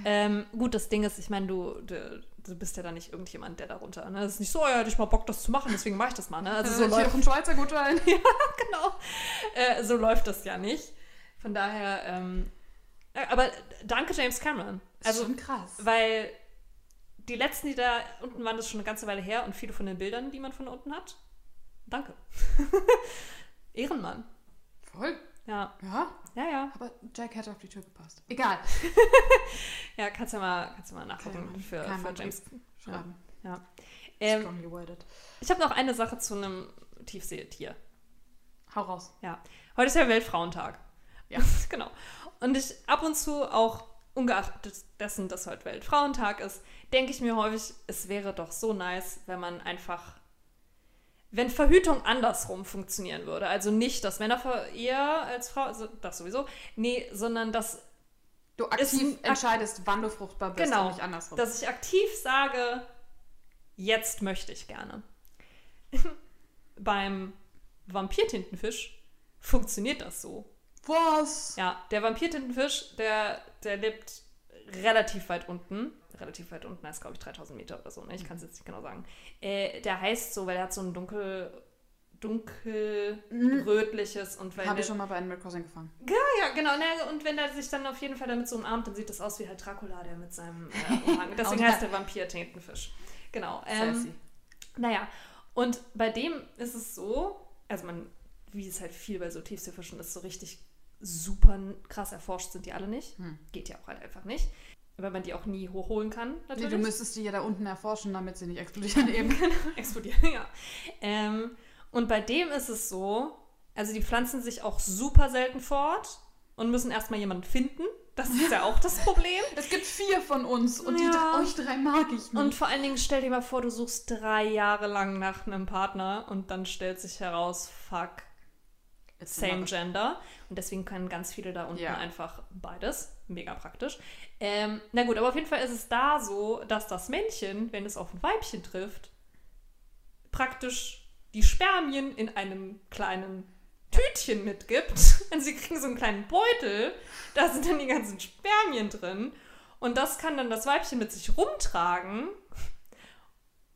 Ähm, gut, das Ding ist, ich meine, du, du, du bist ja da nicht irgendjemand, der darunter, ne? Es ist nicht so, ja, hätte ich mal Bock, das zu machen, deswegen mache ich das mal, ne? Also so läuft noch ein Schweizer Gutschein. (laughs) genau. Äh, so läuft das ja nicht. Von daher, ähm, äh, aber danke James Cameron. Also schon krass. weil die letzten, die da unten waren, das ist schon eine ganze Weile her und viele von den Bildern, die man von unten hat, danke. (laughs) Ehrenmann. Voll. Ja, Ja, ja, ja. aber Jack hätte auf die Tür gepasst. Egal. (laughs) Ja, kannst du mal, kannst du mal nachgucken Kann- für, kann für James. Schreiben. Ja. Ähm, Strongly worded. ich habe noch eine Sache zu einem Tiefseetier. Hau raus. Ja, heute ist ja Weltfrauentag. Ja. (laughs) genau. Und ich ab und zu auch, ungeachtet dessen, dass heute Weltfrauentag ist, denke ich mir häufig, es wäre doch so nice, wenn man einfach, wenn Verhütung andersrum funktionieren würde. Also nicht, dass Männer eher als Frau, also das sowieso, nee, sondern dass, Du aktiv entscheidest, wann du fruchtbar bist Genau. und nicht andersrum. dass ich aktiv sage, jetzt möchte ich gerne. (laughs) Beim Vampirtintenfisch funktioniert das so. Was? Ja, der Vampirtintenfisch, der, der lebt relativ weit unten. Relativ weit unten, das ist glaube ich 3000 Meter oder so, ne? ich kann es jetzt nicht genau sagen. Äh, der heißt so, weil er hat so ein dunkel, dunkel-rötliches und weil Habe ich schon mal bei Animal Crossing gefangen. ja, genau. Ne, und wenn er sich dann auf jeden Fall damit so umarmt, dann sieht das aus wie halt Dracula, der mit seinem äh, (laughs) Umhang. Deswegen heißt der Vampir-Tintenfisch. Genau. Ähm, naja, und bei dem ist es so, also man, wie es halt viel bei so Tiefseefischen ist, so richtig super krass erforscht sind die alle nicht. Hm. Geht ja auch halt einfach nicht. Weil man die auch nie hochholen kann, Nee, natürlich. du müsstest die ja da unten erforschen, damit sie nicht explodieren (laughs) eben. explodieren, ja. Ähm, und bei dem ist es so, also die pflanzen sich auch super selten fort und müssen erstmal jemanden finden. Das ist ja auch das Problem. (laughs) Es gibt vier von uns und Ja. die, euch drei mag ich nicht. Und vor allen Dingen stell dir mal vor, du suchst drei Jahre lang nach einem Partner und dann stellt sich heraus, fuck, same gender. Und deswegen können ganz viele da unten Ja. einfach beides. Mega praktisch. Ähm, na gut, aber auf jeden Fall ist es da so, dass das Männchen, wenn es auf ein Weibchen trifft, praktisch die Spermien in einem kleinen Tütchen mitgibt. (laughs) Und sie kriegen so einen kleinen Beutel. Da sind dann die ganzen Spermien drin. Und das kann dann das Weibchen mit sich rumtragen.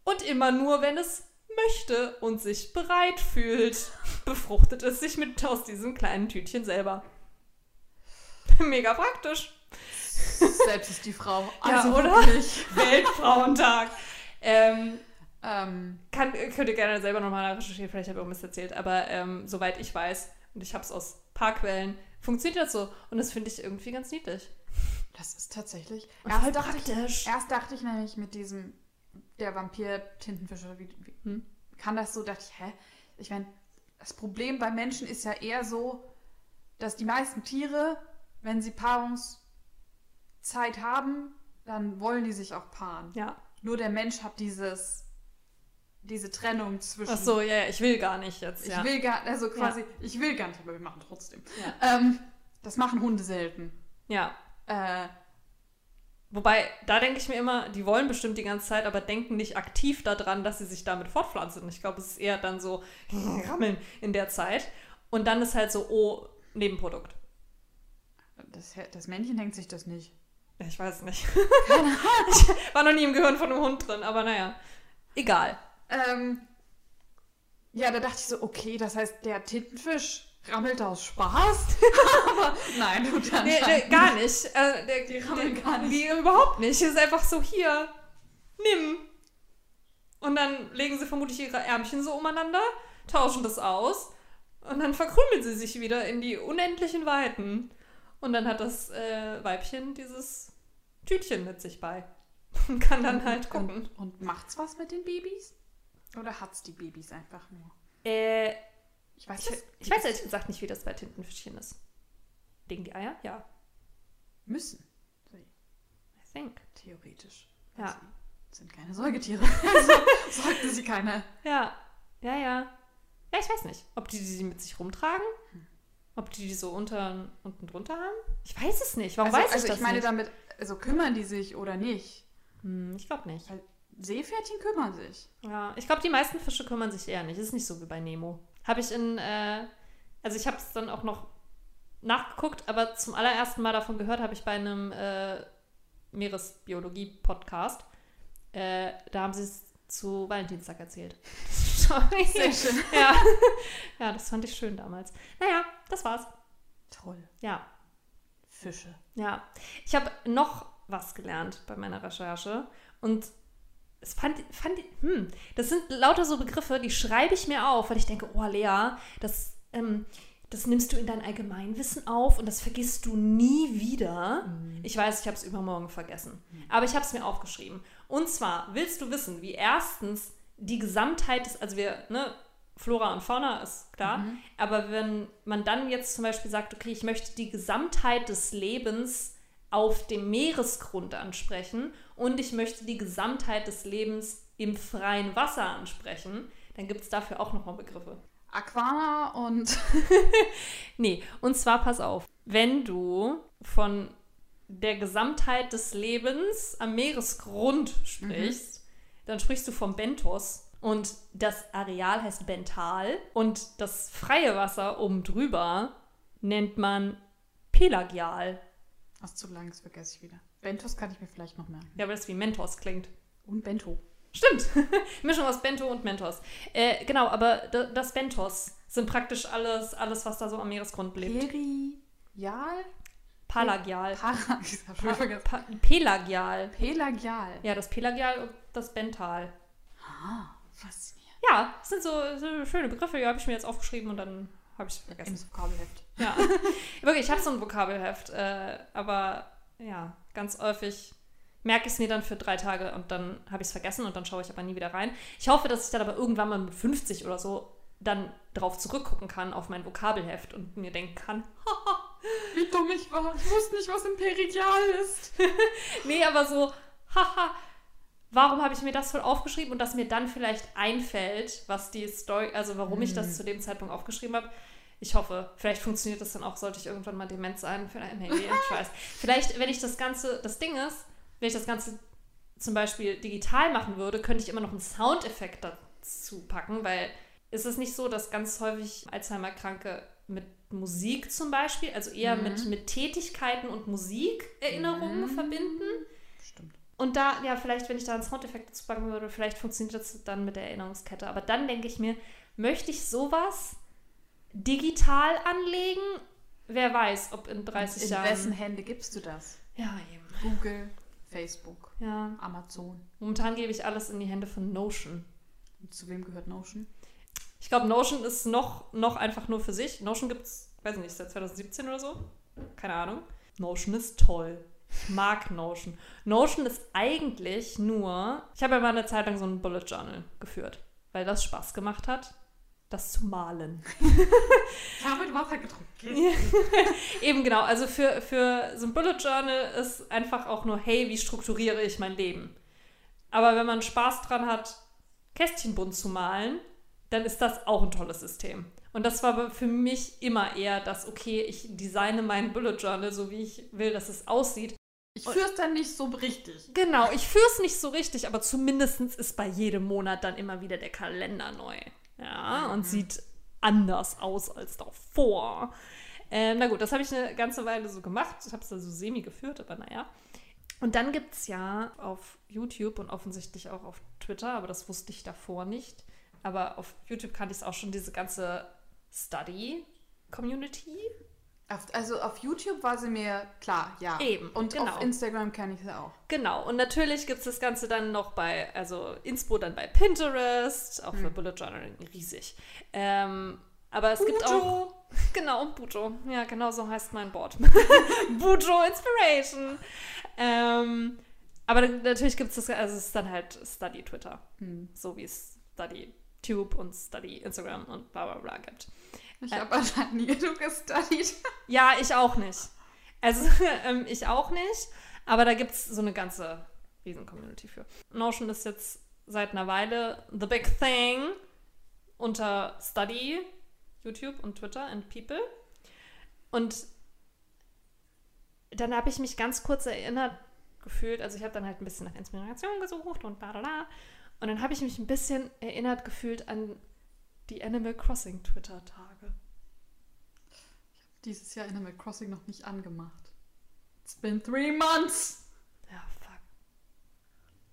Und immer nur, wenn es möchte und sich bereit fühlt, befruchtet es sich mit aus diesem kleinen Tütchen selber. Mega praktisch. Selbst ist die Frau. Also Also oder? (laughs) Weltfrauentag. Ähm, Ähm, kann, könnt ihr gerne selber nochmal recherchieren, vielleicht habe ich auch Mist erzählt, aber ähm, soweit ich weiß, und ich habe es aus paar Quellen, funktioniert das so. Und das finde ich irgendwie ganz niedlich. das ist tatsächlich. Und Erst dachte, ich, erst dachte ich nämlich mit diesem, der Vampir-Tintenfisch oder wie, wie Hm. kann das so, dachte ich, hä? Ich meine, das Problem bei Menschen ist ja eher so, dass die meisten Tiere, wenn sie Paarungszeit haben, dann wollen die sich auch paaren. Ja. Nur der Mensch hat dieses, diese Trennung zwischen. Ach so, ja, ja, ich will gar nicht jetzt. Ich ja. will gar, also quasi, ich will gar nicht, aber wir machen trotzdem. Ja. Ähm, das machen Hunde selten. ja. Äh, Wobei, da denke ich mir immer, die wollen bestimmt die ganze Zeit, aber denken nicht aktiv daran, dass sie sich damit fortpflanzen. Ich glaube, es ist eher dann so (laughs) rammeln in der Zeit. Und dann ist halt so, oh, Nebenprodukt. das, das Männchen denkt sich das nicht. Ich weiß es nicht. (laughs) ich war noch nie im Gehirn von einem Hund drin, aber naja. Egal. Ähm, ja, da dachte ich so, okay, das heißt, der Tintenfisch rammelt aus Spaß. (laughs) aber nein, tut Nee, nee, anscheinend gar nicht. Äh, der, Die rammeln der- gar nicht. Die überhaupt nicht. Es ist einfach so, hier, nimm. Und dann legen sie vermutlich ihre Ärmchen so umeinander, tauschen das aus und dann verkrümeln sie sich wieder in die unendlichen Weiten. Und dann hat das äh, Weibchen dieses Tütchen mit sich bei. (laughs) Und kann dann halt gucken. Und, und macht's was mit den Babys? Oder hat's die Babys einfach nur? Äh, Ich weiß ich, ich weiß ehrlich gesagt nicht, wie das bei Tintenfischchen ist. Legen die Eier? Ja, Müssen. Sie, I think. theoretisch. Ja. Sie sind keine Säugetiere. (laughs) also sollten sie keine. Ja, ja, ja. Ja, ich weiß nicht, ob die die mit sich rumtragen, ob die die so unter, unten drunter haben. Ich weiß es nicht. Warum also, weiß ich also das ich meine nicht? damit, also kümmern die sich oder nicht? Hm, ich glaube nicht. Weil Seepferdchen kümmern sich. Ja, ich glaube, die meisten Fische kümmern sich eher nicht. Ist nicht so wie bei Nemo. Habe ich in, äh, also ich habe es dann auch noch nachgeguckt, aber zum allerersten Mal davon gehört habe ich bei einem äh, Meeresbiologie-Podcast. Äh, da haben sie es zu Valentinstag erzählt. (laughs) Sorry. Sehr schön. (laughs) Ja. ja, das fand ich schön damals. Naja, das war's. Toll. Ja, Fische. ja. Ich habe noch was gelernt bei meiner Recherche und es fand, fand hm, das sind lauter so Begriffe, die schreibe ich mir auf, weil ich denke, oh Lea, das, ähm, das nimmst du in dein Allgemeinwissen auf und das vergisst du nie wieder. Ich weiß, ich habe es übermorgen vergessen, aber ich habe es mir aufgeschrieben. Und zwar willst du wissen, wie erstens die Gesamtheit des, also wir, ne, Flora und Fauna ist klar, aber wenn man dann jetzt zum Beispiel sagt, okay, ich möchte die Gesamtheit des Lebens auf dem Meeresgrund ansprechen und ich möchte die Gesamtheit des Lebens im freien Wasser ansprechen, dann gibt es dafür auch nochmal Begriffe. Aquana und (laughs) Nee, und zwar pass auf, wenn du von der Gesamtheit des Lebens am Meeresgrund sprichst, dann sprichst du vom Bentos. Und das Areal heißt Bental und das freie Wasser oben drüber nennt man Pelagial. Was zu lang ist, vergesse ich wieder. Bentos kann ich mir vielleicht noch merken. Ja, weil das wie Mentos klingt. Und Bento. Stimmt. (laughs) Mischung aus Bento und Mentos. Äh, genau, aber das Bentos sind praktisch alles, alles, was da so am Meeresgrund lebt. Perial? Pelagial. Para (laughs) Pa pa Pelagial. Pelagial. Ja, das Pelagial und das Bental. Ah, faszinierend. Ja, das sind so, so schöne Begriffe, die habe ich mir jetzt aufgeschrieben und dann habe ich es vergessen. Im Vokabelheft. Ja, (laughs) wirklich, ich habe so ein Vokabelheft, äh, aber ja, ganz häufig merke ich es mir dann für drei Tage und dann habe ich es vergessen und dann schaue ich aber nie wieder rein. Ich hoffe, dass ich dann aber irgendwann mal mit 50 oder so dann drauf zurückgucken kann auf mein Vokabelheft und mir denken kann, (laughs) Wie dumm ich war. Ich wusste nicht, was Imperial ist. (laughs) nee, aber so, haha, warum habe ich mir das voll aufgeschrieben und dass mir dann vielleicht einfällt, was die Story, also warum ich das zu dem Zeitpunkt aufgeschrieben habe. Ich hoffe, vielleicht funktioniert das dann auch, sollte ich irgendwann mal dement sein für ein Handy. Ich (laughs) weiß. Vielleicht, wenn ich das Ganze, das Ding ist, wenn ich das Ganze zum Beispiel digital machen würde, könnte ich immer noch einen Soundeffekt dazu packen, weil ist es nicht so, dass ganz häufig Alzheimer-Kranke mit Musik zum Beispiel, also eher Mhm. mit, mit Tätigkeiten und Musik Erinnerungen Mhm. verbinden? Stimmt. Und da, ja, vielleicht, wenn ich da einen Soundeffekt dazu packen würde, vielleicht funktioniert das dann mit der Erinnerungskette. Aber dann denke ich mir, möchte ich sowas digital anlegen? Wer weiß, ob in 30 In Jahren. wessen Hände gibst du das? Ja, eben. Google, Facebook, Ja. Amazon. Momentan gebe ich alles in die Hände von Notion. Und zu wem gehört Notion? Ich glaube, Notion ist noch, noch einfach nur für sich. Notion gibt es, weiß nicht, seit 2017 oder so. Keine Ahnung. Notion ist toll. Ich mag Notion. Notion ist eigentlich nur. Ich habe ja mal eine Zeit lang so ein Bullet Journal geführt, weil das Spaß gemacht hat, das zu malen. Ich habe mit Wasser getrunken. (laughs) Eben genau. Also für, für so ein Bullet Journal ist einfach auch nur, hey, wie strukturiere ich mein Leben? Aber wenn man Spaß dran hat, Kästchen bunt zu malen, dann ist das auch ein tolles System. Und das war für mich immer eher das, okay, ich designe meinen Bullet Journal so, wie ich will, dass es aussieht. Ich führe es dann nicht so richtig. Genau, ich führe es nicht so richtig, aber zumindest ist bei jedem Monat dann immer wieder der Kalender neu. Ja, und sieht anders aus als davor. Ähm, na gut, das habe ich eine ganze Weile so gemacht. Ich habe es da so semi geführt, aber naja. Und dann gibt es ja auf YouTube und offensichtlich auch auf Twitter, aber das wusste ich davor nicht. Aber auf YouTube kannte ich es auch schon, diese ganze Study-Community. Auf, also auf YouTube war sie mir klar, ja. Eben, Und genau. auf Instagram kenne ich sie auch. Genau, und natürlich gibt es das Ganze dann noch bei, also Inspo dann bei Pinterest, auch Hm. für Bullet Journaling riesig. Ähm, aber es gibt auch. (laughs) Genau, Bujo. Ja, genau so heißt mein Board. (laughs) Bujo Inspiration. Ähm, aber natürlich gibt es das, also es ist dann halt Study Twitter. Hm. So wie es Study Tube und Study Instagram und bla bla bla gibt. Ich Äh. habe anscheinend nie genug gestudied. Ja, ich auch nicht. Also, (laughs) ähm, ich auch nicht. Aber da gibt es so eine ganze Riesen-Community für. Notion ist jetzt seit einer Weile the big thing unter Study, YouTube und Twitter and People. Und dann habe ich mich ganz kurz erinnert gefühlt, also ich habe dann halt ein bisschen nach Inspiration gesucht und da da da. Und dann habe ich mich ein bisschen erinnert gefühlt an die Animal Crossing Twitter-Tage. Dieses Jahr Animal Crossing noch nicht angemacht. It's been three months. Ja, fuck.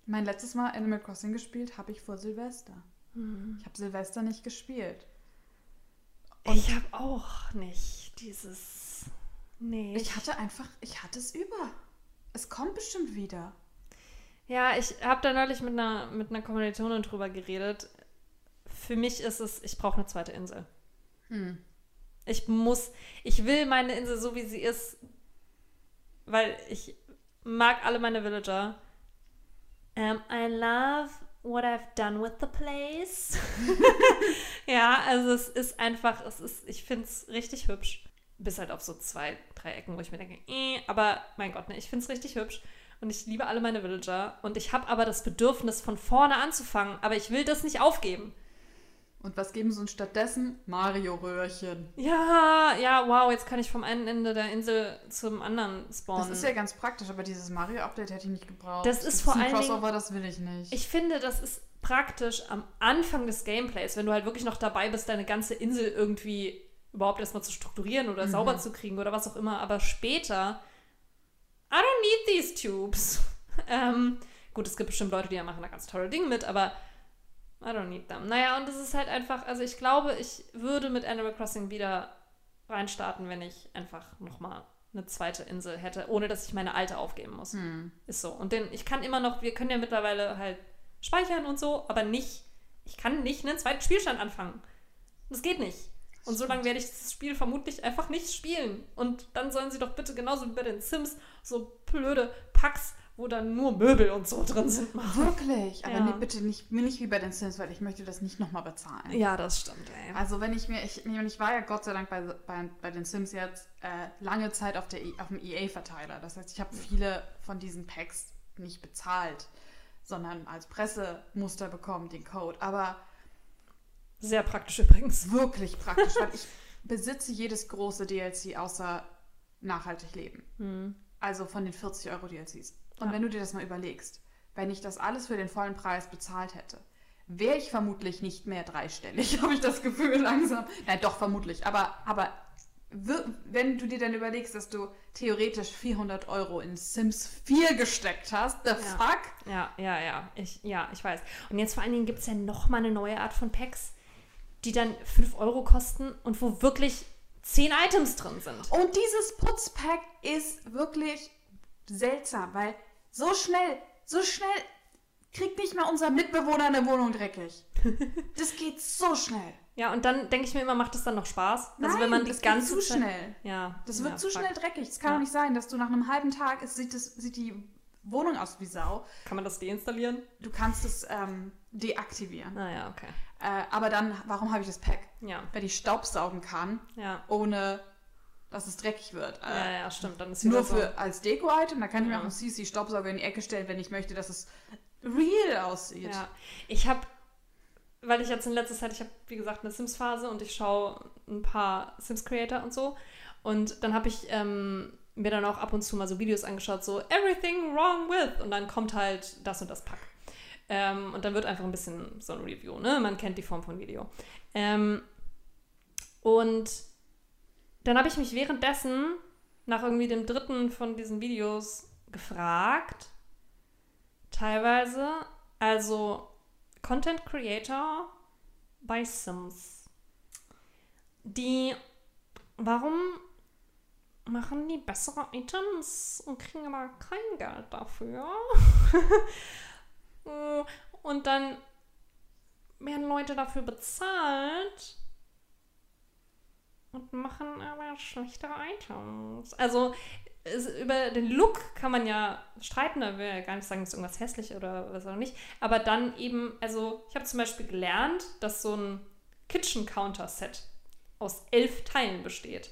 Mein letztes Mal Animal Crossing gespielt habe ich vor Silvester. Hm. Ich habe Silvester nicht gespielt. Ich habe auch nicht dieses. Nee. Ich hatte einfach, ich hatte es über. Es kommt bestimmt wieder. ja, ich habe da neulich mit einer, mit einer Kommilitonin drüber geredet. Für mich ist es, ich brauche eine zweite Insel. Hm. Ich muss, ich will meine Insel so, wie sie ist, weil ich mag alle meine Villager. Um, I love what I've done with the place. (laughs) ja, also es ist einfach, es ist, ich finde es richtig hübsch. Bis halt auf so zwei, drei Ecken, wo ich mir denke, eh, aber mein Gott, ne, ich finde es richtig hübsch. Und ich liebe alle meine Villager. Und ich habe aber das Bedürfnis, von vorne anzufangen. Aber ich will das nicht aufgeben. Und was geben sie uns stattdessen? Mario-Röhrchen. Ja, ja, wow, jetzt kann ich vom einen Ende der Insel zum anderen spawnen. Das ist ja ganz praktisch, aber dieses Mario-Update hätte ich nicht gebraucht. Das ist Gibt's vor Dingen- Crossover, das will ich nicht. ich finde, das ist praktisch am Anfang des Gameplays, wenn du halt wirklich noch dabei bist, deine ganze Insel irgendwie überhaupt erstmal zu strukturieren oder Mhm. sauber zu kriegen oder was auch immer. Aber später, I don't need these tubes. (laughs) ähm, gut, es gibt bestimmt Leute, die da machen da ganz tolle Dinge mit, aber I don't need them. Naja, und es ist halt einfach, also ich glaube, ich würde mit Animal Crossing wieder reinstarten, wenn ich einfach nochmal eine zweite Insel hätte, ohne dass ich meine alte aufgeben muss. Hm. Ist so. Und denn ich kann immer noch, wir können ja mittlerweile halt speichern und so, aber nicht, ich kann nicht einen zweiten Spielstand anfangen. Das geht nicht. Und so lange werde ich das Spiel vermutlich einfach nicht spielen. Und dann sollen sie doch bitte genauso wie bei den Sims so blöde Packs, wo dann nur Möbel und so drin sind, machen. (laughs) Wirklich, aber Ja. nee, bitte nicht, mir nicht wie bei den Sims, weil ich möchte das nicht nochmal bezahlen. Ja, das stimmt, ey. Also wenn ich mir, ich, ich war ja Gott sei Dank bei, bei, bei den Sims jetzt äh, lange Zeit auf, der, E- auf dem EA-Verteiler. Das heißt, ich habe viele von diesen Packs nicht bezahlt, sondern als Pressemuster bekommen, den Code. Aber Sehr praktisch übrigens. (laughs) wirklich praktisch, weil ich besitze jedes große DLC außer nachhaltig leben. Hm. Also von den 40 Euro DLCs. Und Ja. wenn du dir das mal überlegst, wenn ich das alles für den vollen Preis bezahlt hätte, wäre ich vermutlich nicht mehr dreistellig, (laughs) habe ich das Gefühl langsam. Nein, doch, vermutlich. Aber, aber wenn du dir dann überlegst, dass du theoretisch 400 Euro in Sims 4 gesteckt hast, the ja. fuck? Ja, ja, ja. Ich, ja, ich weiß. Und jetzt vor allen Dingen gibt es ja nochmal eine neue Art von Packs, die dann 5 Euro kosten und wo wirklich 10 Items drin sind. Und dieses Putzpack ist wirklich seltsam, weil so schnell, so schnell kriegt nicht mal unser Mitbewohner eine Wohnung dreckig. (laughs) Das geht so schnell. Ja, und dann denke ich mir immer, macht das dann noch Spaß? Nein, also wenn man das die ganze zu Zeit, schnell. Ja. Das wird ja, zu fuck. schnell dreckig. Es kann Ja. doch nicht sein, dass du nach einem halben Tag, es sieht, das, sieht die Wohnung aus wie Sau. Kann man das deinstallieren? Du kannst es ähm, deaktivieren. Naja, okay. Äh, aber dann, warum habe ich das Pack? Ja, Weil ich staubsaugen kann, ja. ohne dass es dreckig wird. Ja, ja, stimmt. Dann ist Nur so. für als Deko-Item, da kann ich mir auch einen CC-Staubsauger in die Ecke stellen, wenn ich möchte, dass es real aussieht. Ja, ich habe, weil ich jetzt in letzter Zeit, ich habe wie gesagt eine Sims-Phase und ich schaue ein paar Sims-Creator und so. Und dann habe ich ähm, mir dann auch ab und zu mal so Videos angeschaut, so Everything wrong with. Und dann kommt halt das und das Pack. Ähm, und dann wird einfach ein bisschen so ein Review, ne? Man kennt die Form von Video. Ähm, und dann habe ich mich währenddessen nach irgendwie dem dritten von diesen Videos gefragt, teilweise, also Content Creator bei Sims, die, warum machen die bessere Items und kriegen aber kein Geld dafür? (laughs) Und dann werden Leute dafür bezahlt und machen aber schlechtere Items. Also es, über den Look kann man ja streiten, da will ja gar nicht sagen, dass irgendwas hässlich oder was auch nicht. Aber dann eben, also ich habe zum Beispiel gelernt, dass so ein Kitchen Counter Set aus elf Teilen besteht.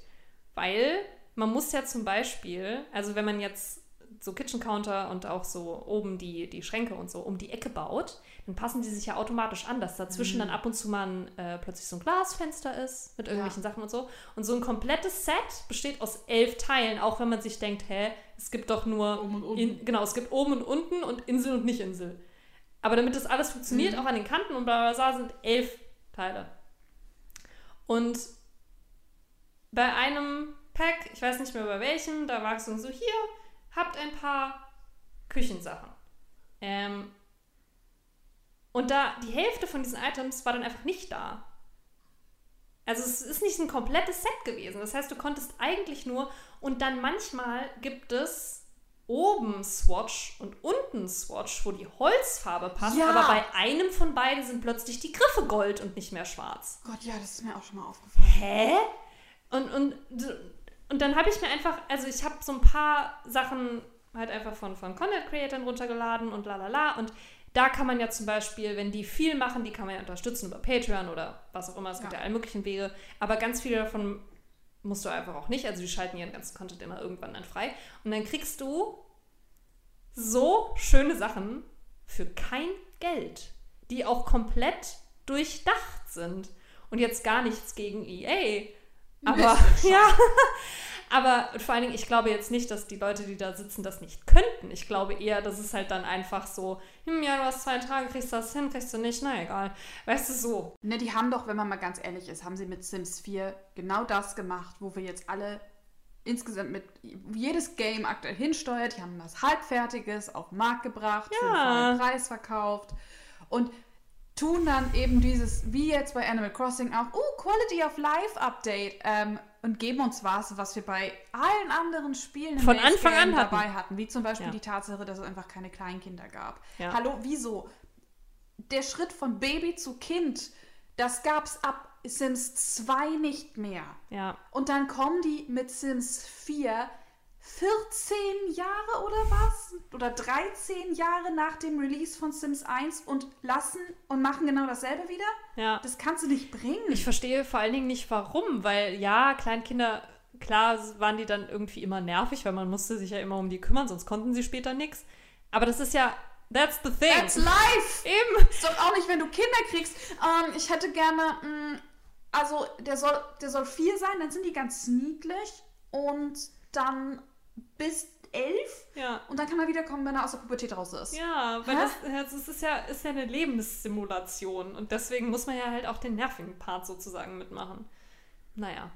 Weil man muss ja zum Beispiel, also wenn man jetzt so Kitchen Counter und auch so oben die, die Schränke und so um die Ecke baut, dann passen die sich ja automatisch an, dass dazwischen Mhm. dann ab und zu mal ein, äh, plötzlich so ein Glasfenster ist mit irgendwelchen Sachen und so. Und so ein komplettes Set besteht aus elf Teilen, auch wenn man sich denkt, hä, es gibt doch nur Oben und unten. in, genau, es gibt oben und unten und Insel und nicht Insel. Aber damit das alles funktioniert, Mhm. auch an den Kanten und bla bla bla, sind elf Teile. Und bei einem Pack, ich weiß nicht mehr bei welchem, da war es dann so, hier, habt ein paar Küchensachen. Ähm, und da die Hälfte von diesen Items war dann einfach nicht da. Also es ist nicht ein komplettes Set gewesen. Das heißt, du konntest eigentlich nur und dann manchmal gibt es oben Swatch und unten Swatch, wo die Holzfarbe passt, Ja. aber bei einem von beiden sind plötzlich die Griffe gold und nicht mehr schwarz. Gott, ja, das ist mir auch schon mal aufgefallen. Hä? Und, und, und dann habe ich mir einfach, also ich habe so ein paar Sachen halt einfach von, von Content Creatern runtergeladen und la la la. Und da kann man ja zum Beispiel, wenn die viel machen, die kann man ja unterstützen über Patreon oder was auch immer. Es gibt Ja. ja alle möglichen Wege. Aber ganz viele davon musst du einfach auch nicht. Also die schalten ihren ganzen Content immer irgendwann dann frei. Und dann kriegst du so schöne Sachen für kein Geld, die auch komplett durchdacht sind. Und jetzt gar nichts gegen EA. Aber (laughs) ja, aber vor allen Dingen, ich glaube jetzt nicht, dass die Leute, die da sitzen, das nicht könnten. Ich glaube eher, dass es halt dann einfach so, hm, ja, du hast zwei Tage, kriegst du das hin, kriegst du nicht, na egal. Weißt du, so. Ne, die haben doch, wenn man mal ganz ehrlich ist, haben sie mit Sims 4 genau das gemacht, wo wir jetzt alle insgesamt mit jedes Game aktuell hinsteuert. Die haben was Halbfertiges auf den Markt gebracht, für Ja. einen vollen Preis verkauft und tun dann eben dieses, wie jetzt bei Animal Crossing auch, oh, Quality of Life Update ähm, und geben uns was, was wir bei allen anderen Spielen Von Base Anfang Game an hatten. dabei hatten, wie zum Beispiel Ja. die Tatsache, dass es einfach keine Kleinkinder gab. Ja. Hallo, wieso? der Schritt von Baby zu Kind, das gab's ab Sims 2 nicht mehr. Ja. Und dann kommen die mit Sims 4 14 Jahre oder was? Oder 13 Jahre nach dem Release von Sims 1 und lassen und machen genau dasselbe wieder? Ja. Das kannst du nicht bringen. Ich verstehe vor allen Dingen nicht, warum, weil ja, Kleinkinder, klar waren die dann irgendwie immer nervig, weil man musste sich ja immer um die kümmern, sonst konnten sie später nichts. Aber das ist ja, that's the thing. That's life! Eben. Ist doch auch nicht, wenn du Kinder kriegst. Ähm, ich hätte gerne, mh, also der soll, der soll vier sein, dann sind die ganz niedlich und dann bis elf Ja. und dann kann er wiederkommen, wenn er aus der Pubertät raus ist. Ja, weil das, das ist, ja, ist ja eine Lebenssimulation und deswegen muss man ja halt auch den nervigen Part sozusagen mitmachen. Naja,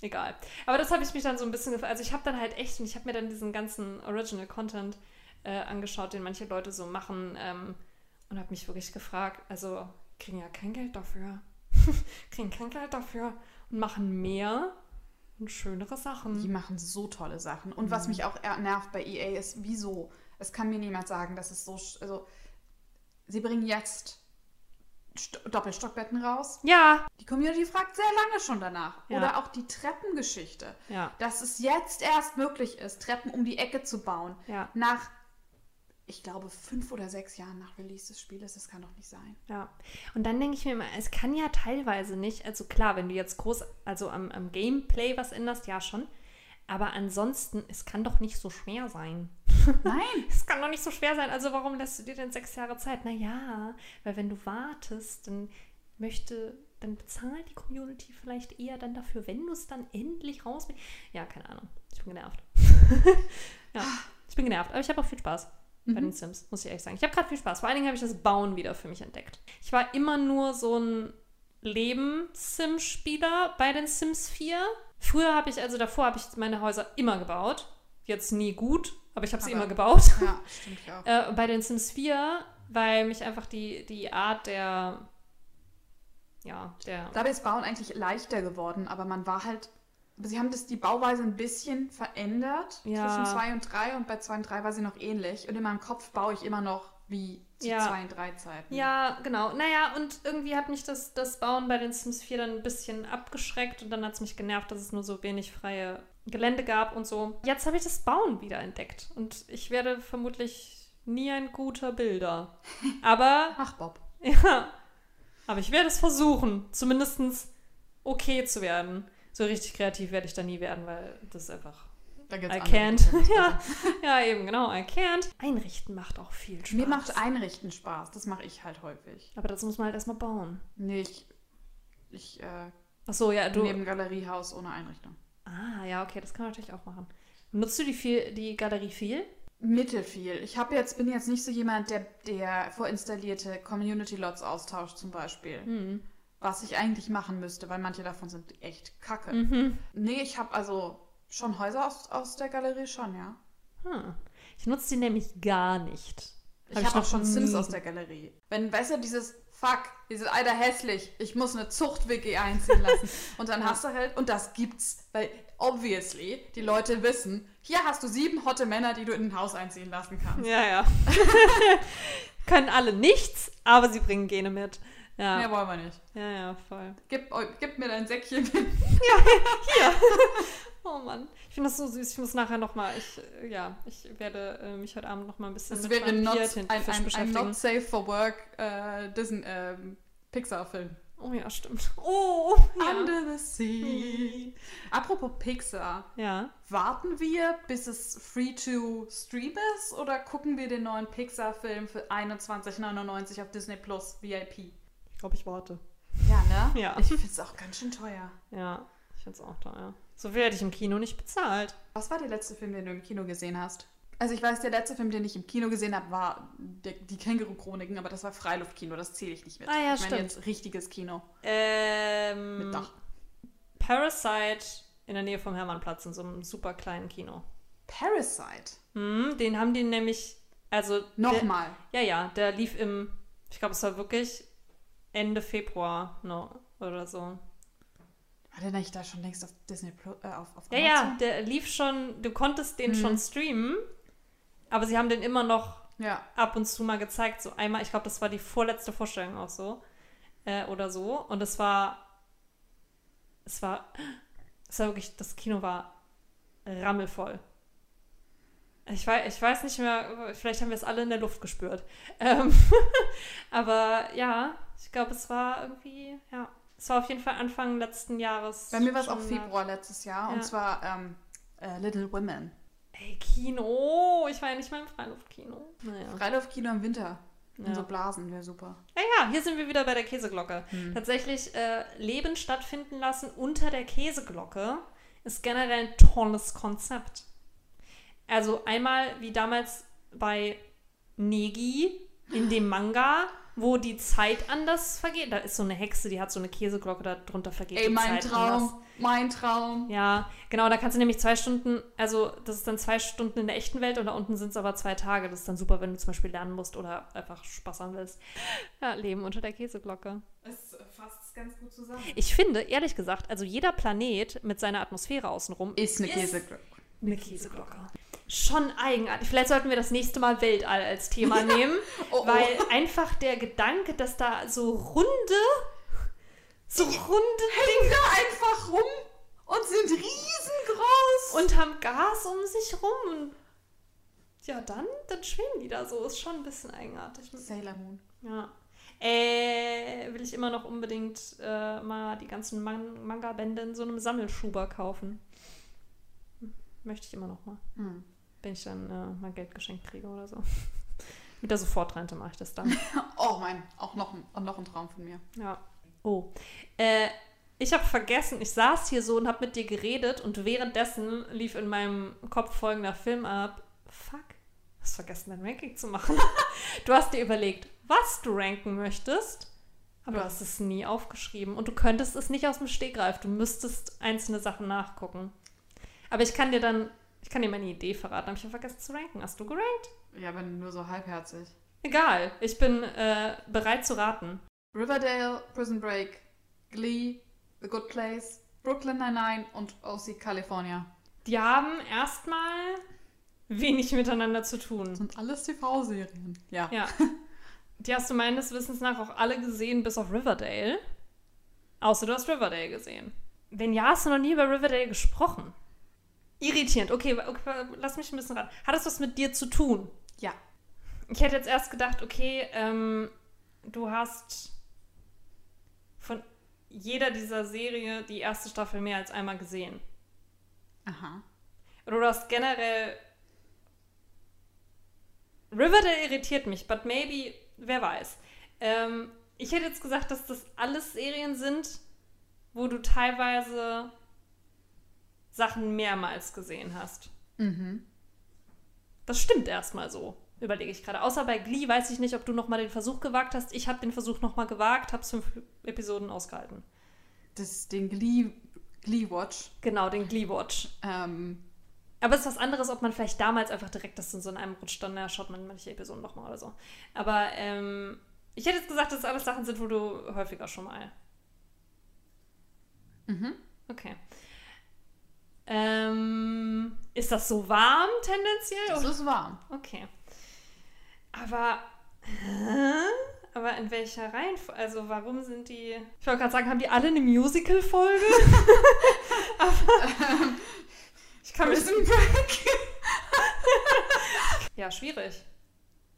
egal. Aber das habe ich mich dann so ein bisschen gefragt. Also ich habe dann halt echt, und ich habe mir dann diesen ganzen Original Content äh, angeschaut, den manche Leute so machen ähm, und habe mich wirklich gefragt, also kriegen ja kein Geld dafür. (laughs) kriegen kein Geld dafür und machen mehr und schönere Sachen. Die machen so tolle Sachen. Und was mich auch nervt bei EA ist, wieso? Es kann mir niemand sagen, dass es so. Also, sie bringen jetzt St Doppelstockbetten raus. Ja, Die Community fragt sehr lange schon danach. Ja. Oder auch die Treppengeschichte. ja, Dass es jetzt erst möglich ist, Treppen um die Ecke zu bauen. ja. Nach, ich glaube, fünf oder sechs Jahren nach Release des Spieles. Das kann doch nicht sein. Ja, und dann denke ich mir immer, es kann ja teilweise nicht, also klar, wenn du jetzt groß, also am, am Gameplay was änderst, ja schon, aber ansonsten, es kann doch nicht so schwer sein. (laughs) (laughs) Nein! Es kann doch nicht so schwer sein, also warum lässt du dir denn sechs Jahre Zeit? Naja, weil wenn du wartest, dann möchte, dann bezahlt die Community vielleicht eher dann dafür, wenn du es dann endlich raus... Ja, keine Ahnung, ich bin genervt. (laughs) ja, ich bin genervt, aber ich habe auch viel Spaß bei den Sims, muss ich ehrlich sagen. Ich habe gerade viel Spaß. Vor allen Dingen habe ich das Bauen wieder für mich entdeckt. Ich war immer nur so ein Leben-Sim-Spieler bei den Sims 4. Früher habe ich, also davor habe ich meine Häuser immer gebaut. Jetzt nie gut, aber ich habe sie immer gebaut. Ja, (laughs) stimmt ja. Äh, bei den Sims 4, weil mich einfach die, die Art der. Ja, der. Dabei ist Bauen eigentlich leichter geworden, aber man war halt. Sie haben das, die Bauweise ein bisschen verändert Ja. zwischen 2 und 3 und bei 2 und 3 war sie noch ähnlich. Und in meinem Kopf baue ich immer noch wie zu Ja. 2 und 3 Zeiten. Ja, genau. Naja, und irgendwie hat mich das, das Bauen bei den Sims 4 dann ein bisschen abgeschreckt und dann hat es mich genervt, dass es nur so wenig freie Gelände gab und so. Jetzt habe ich das Bauen wieder entdeckt und ich werde vermutlich nie ein guter Bilder. (laughs) Aber Ach, Bob. (laughs) Ja, aber ich werde es versuchen, zumindest okay zu werden. So richtig kreativ werde ich da nie werden, weil das ist einfach. Da gibt's I can't. (laughs) Ja, ja, eben, genau, I can't. Einrichten macht auch viel Spaß. Mir macht Einrichten Spaß. Das mache ich halt häufig. Aber das muss man halt erstmal bauen. Nee, ich, ich äh, Achso, ja, du. neben Galeriehaus ohne Einrichtung. Ah, ja, okay, das kann man natürlich auch machen. Nutzt du die, viel, die Galerie viel? Mittelfiel. Ich habe jetzt, bin jetzt nicht so jemand, der, der vorinstallierte Community-Lots austauscht zum Beispiel. Hm. Was ich eigentlich machen müsste, weil manche davon sind echt kacke. Mhm. Nee, ich habe also schon Häuser aus, aus der Galerie schon, ja. Hm. Ich nutze die nämlich gar nicht. Ich Hab habe auch schon Sims aus der Galerie. Wenn, weißt du, dieses Fuck, dieses Alter hässlich, ich muss eine Zucht-WG einziehen lassen. (laughs) Und dann hast du halt, und das gibt's, weil obviously die Leute wissen, hier hast du sieben hotte Männer, die du in ein Haus einziehen lassen kannst. Ja, ja. (laughs) Können alle nichts, aber sie bringen Gene mit. Ja, Mehr wollen wir nicht. ja, ja voll. Gib, gib mir dein Säckchen. (laughs) Oh Mann, ich finde das so süß. Ich muss nachher noch mal, ich, äh, ja, ich werde äh, mich heute Abend noch mal ein bisschen Das mit wäre not, ein, ein, ein. Not Safe for Work äh, Disney, ähm, Pixar-Film. oh ja, stimmt. Oh, ja. Under the Sea. Apropos Pixar. Ja, Warten wir, bis es free to stream ist oder gucken wir den neuen Pixar-Film für 21,99 auf Disney Plus VIP? Ich glaube, ich warte. Ja, ne? (laughs) Ja. Ich finde es auch ganz schön teuer. Ja, ich finde es auch teuer. So viel hätte ich im Kino nicht bezahlt. Was war der letzte Film, den du im Kino gesehen hast? Also ich weiß, der letzte Film, den ich im Kino gesehen habe, war der, die Känguru-Chroniken, aber das war Freiluftkino, das zähle ich nicht mit. Ah ja, ich meine stimmt. jetzt richtiges Kino Ähm, mit Dach. Parasite in der Nähe vom Hermannplatz in so einem super kleinen Kino. Parasite. Hm, den haben die nämlich, also der- Nochmal. Ja, ja, der lief im, ich glaube, es war wirklich Ende Februar no, oder so. War der nicht da schon längst auf Disney Plus, äh, auf, auf Ja, ja, der lief schon, du konntest den Mhm. schon streamen, aber sie haben den immer noch Ja. ab und zu mal gezeigt. So einmal, ich glaube, das war die vorletzte Vorstellung auch so. Äh, oder so. Und es war, es war, es war wirklich, das Kino war rammelvoll. Ich weiß, ich weiß nicht mehr, vielleicht haben wir es alle in der Luft gespürt. Ähm, (laughs) aber ja, ich glaube, es war irgendwie, ja, es war auf jeden Fall Anfang letzten Jahres. Bei mir war es auch Februar letztes Jahr Ja. und zwar ähm, äh, Little Women. Ey, Kino, ich war ja nicht mal im Freiluftkino. Naja. Freiluftkino im Winter. Ja. So Blasen wäre super. Ja, ja, hier sind wir wieder bei der Käseglocke. Tatsächlich äh, Leben stattfinden lassen unter der Käseglocke ist generell ein tolles Konzept. Also einmal wie damals bei Negi in dem Manga, wo die Zeit anders vergeht. Da ist so eine Hexe, die hat so eine Käseglocke, da drunter vergeht Ey, die mein Zeit Traum, anders. mein Traum. Ja, genau, da kannst du nämlich zwei Stunden, also das ist dann zwei Stunden in der echten Welt und da unten sind es aber zwei Tage. Das ist dann super, wenn du zum Beispiel lernen musst oder einfach Spaß haben willst. Ja, Leben unter der Käseglocke. Es fasst ganz gut zusammen. Ich finde, ehrlich gesagt, also jeder Planet mit seiner Atmosphäre außenrum Ist eine Käseglocke. Eine Käseglocke. Schon eigenartig. Vielleicht sollten wir das nächste Mal Weltall als Thema nehmen, (laughs) Oh, oh. weil einfach der Gedanke, dass da so runde, so runde Hängen da einfach rum und sind riesengroß. und haben Gas um sich rum und ja, dann, dann schweben die da so. Ist schon ein bisschen eigenartig. Sailor Moon. Ja. Äh, will ich immer noch unbedingt äh, mal die ganzen Man Manga-Bände in so einem Sammelschuber kaufen. Möchte ich immer noch mal. Hm. Wenn ich dann äh, mal Geld geschenkt kriege oder so. (laughs) Mit der Sofortrente mache ich das dann. (laughs) Oh mein, auch noch ein, auch noch ein Traum von mir. Ja. Oh. Äh, ich habe vergessen, ich saß hier so und habe mit dir geredet und währenddessen lief in meinem Kopf folgender Film ab. Fuck, hast vergessen, dein Ranking zu machen. (laughs) du hast dir überlegt, was du ranken möchtest, aber du hast es nie aufgeschrieben und du könntest es nicht aus dem Stegreif. Du müsstest einzelne Sachen nachgucken. Aber ich kann dir dann, ich kann dir meine Idee verraten. Habe ich ja vergessen zu ranken. Hast du gerankt? Ja, aber nur so halbherzig. Egal, ich bin äh, bereit zu raten. Riverdale, Prison Break, Glee, The Good Place, Brooklyn Nine-Nine und OC California. Die haben erstmal wenig miteinander zu Das tun. sind alles TV-Serien. Ja. Ja. Die hast du meines Wissens nach auch alle gesehen, bis auf Riverdale. Außer du hast Riverdale gesehen. Wenn ja, hast du noch nie über Riverdale gesprochen. Irritierend. Okay, okay lass mich ein bisschen ran. Hat das was mit dir zu tun? Ja. Ich hätte jetzt erst gedacht, okay, ähm, du hast von jeder dieser Serie die erste Staffel mehr als einmal gesehen. Aha. Oder du hast generell. Riverdale irritiert mich, but maybe, wer weiß. Ähm, ich hätte jetzt gesagt, dass das alles Serien sind, wo du teilweise Sachen mehrmals gesehen hast. Mhm. Das stimmt erstmal so, überlege ich gerade. Außer bei Glee weiß ich nicht, ob du nochmal den Versuch gewagt hast. Ich habe den Versuch nochmal gewagt, habe es fünf Episoden ausgehalten. Das den Glee, Glee Watch. Genau, den Glee-Watch. Ähm, Aber es ist was anderes, ob man vielleicht damals einfach direkt das in so in einem rutscht, dann ja, schaut man manche Episoden nochmal oder so. Aber ähm, ich hätte jetzt gesagt, dass es alles Sachen sind, wo du häufiger schon mal. mhm. Okay. Ähm, ist das so warm tendenziell? Das ist warm. Okay. Aber. Hä? Aber in welcher Reihenfolge? Also, warum sind die. Ich wollte gerade sagen, haben die alle eine Musical-Folge? (laughs) Aber. Ich kann mich. Prison Break. (laughs) Ja, schwierig.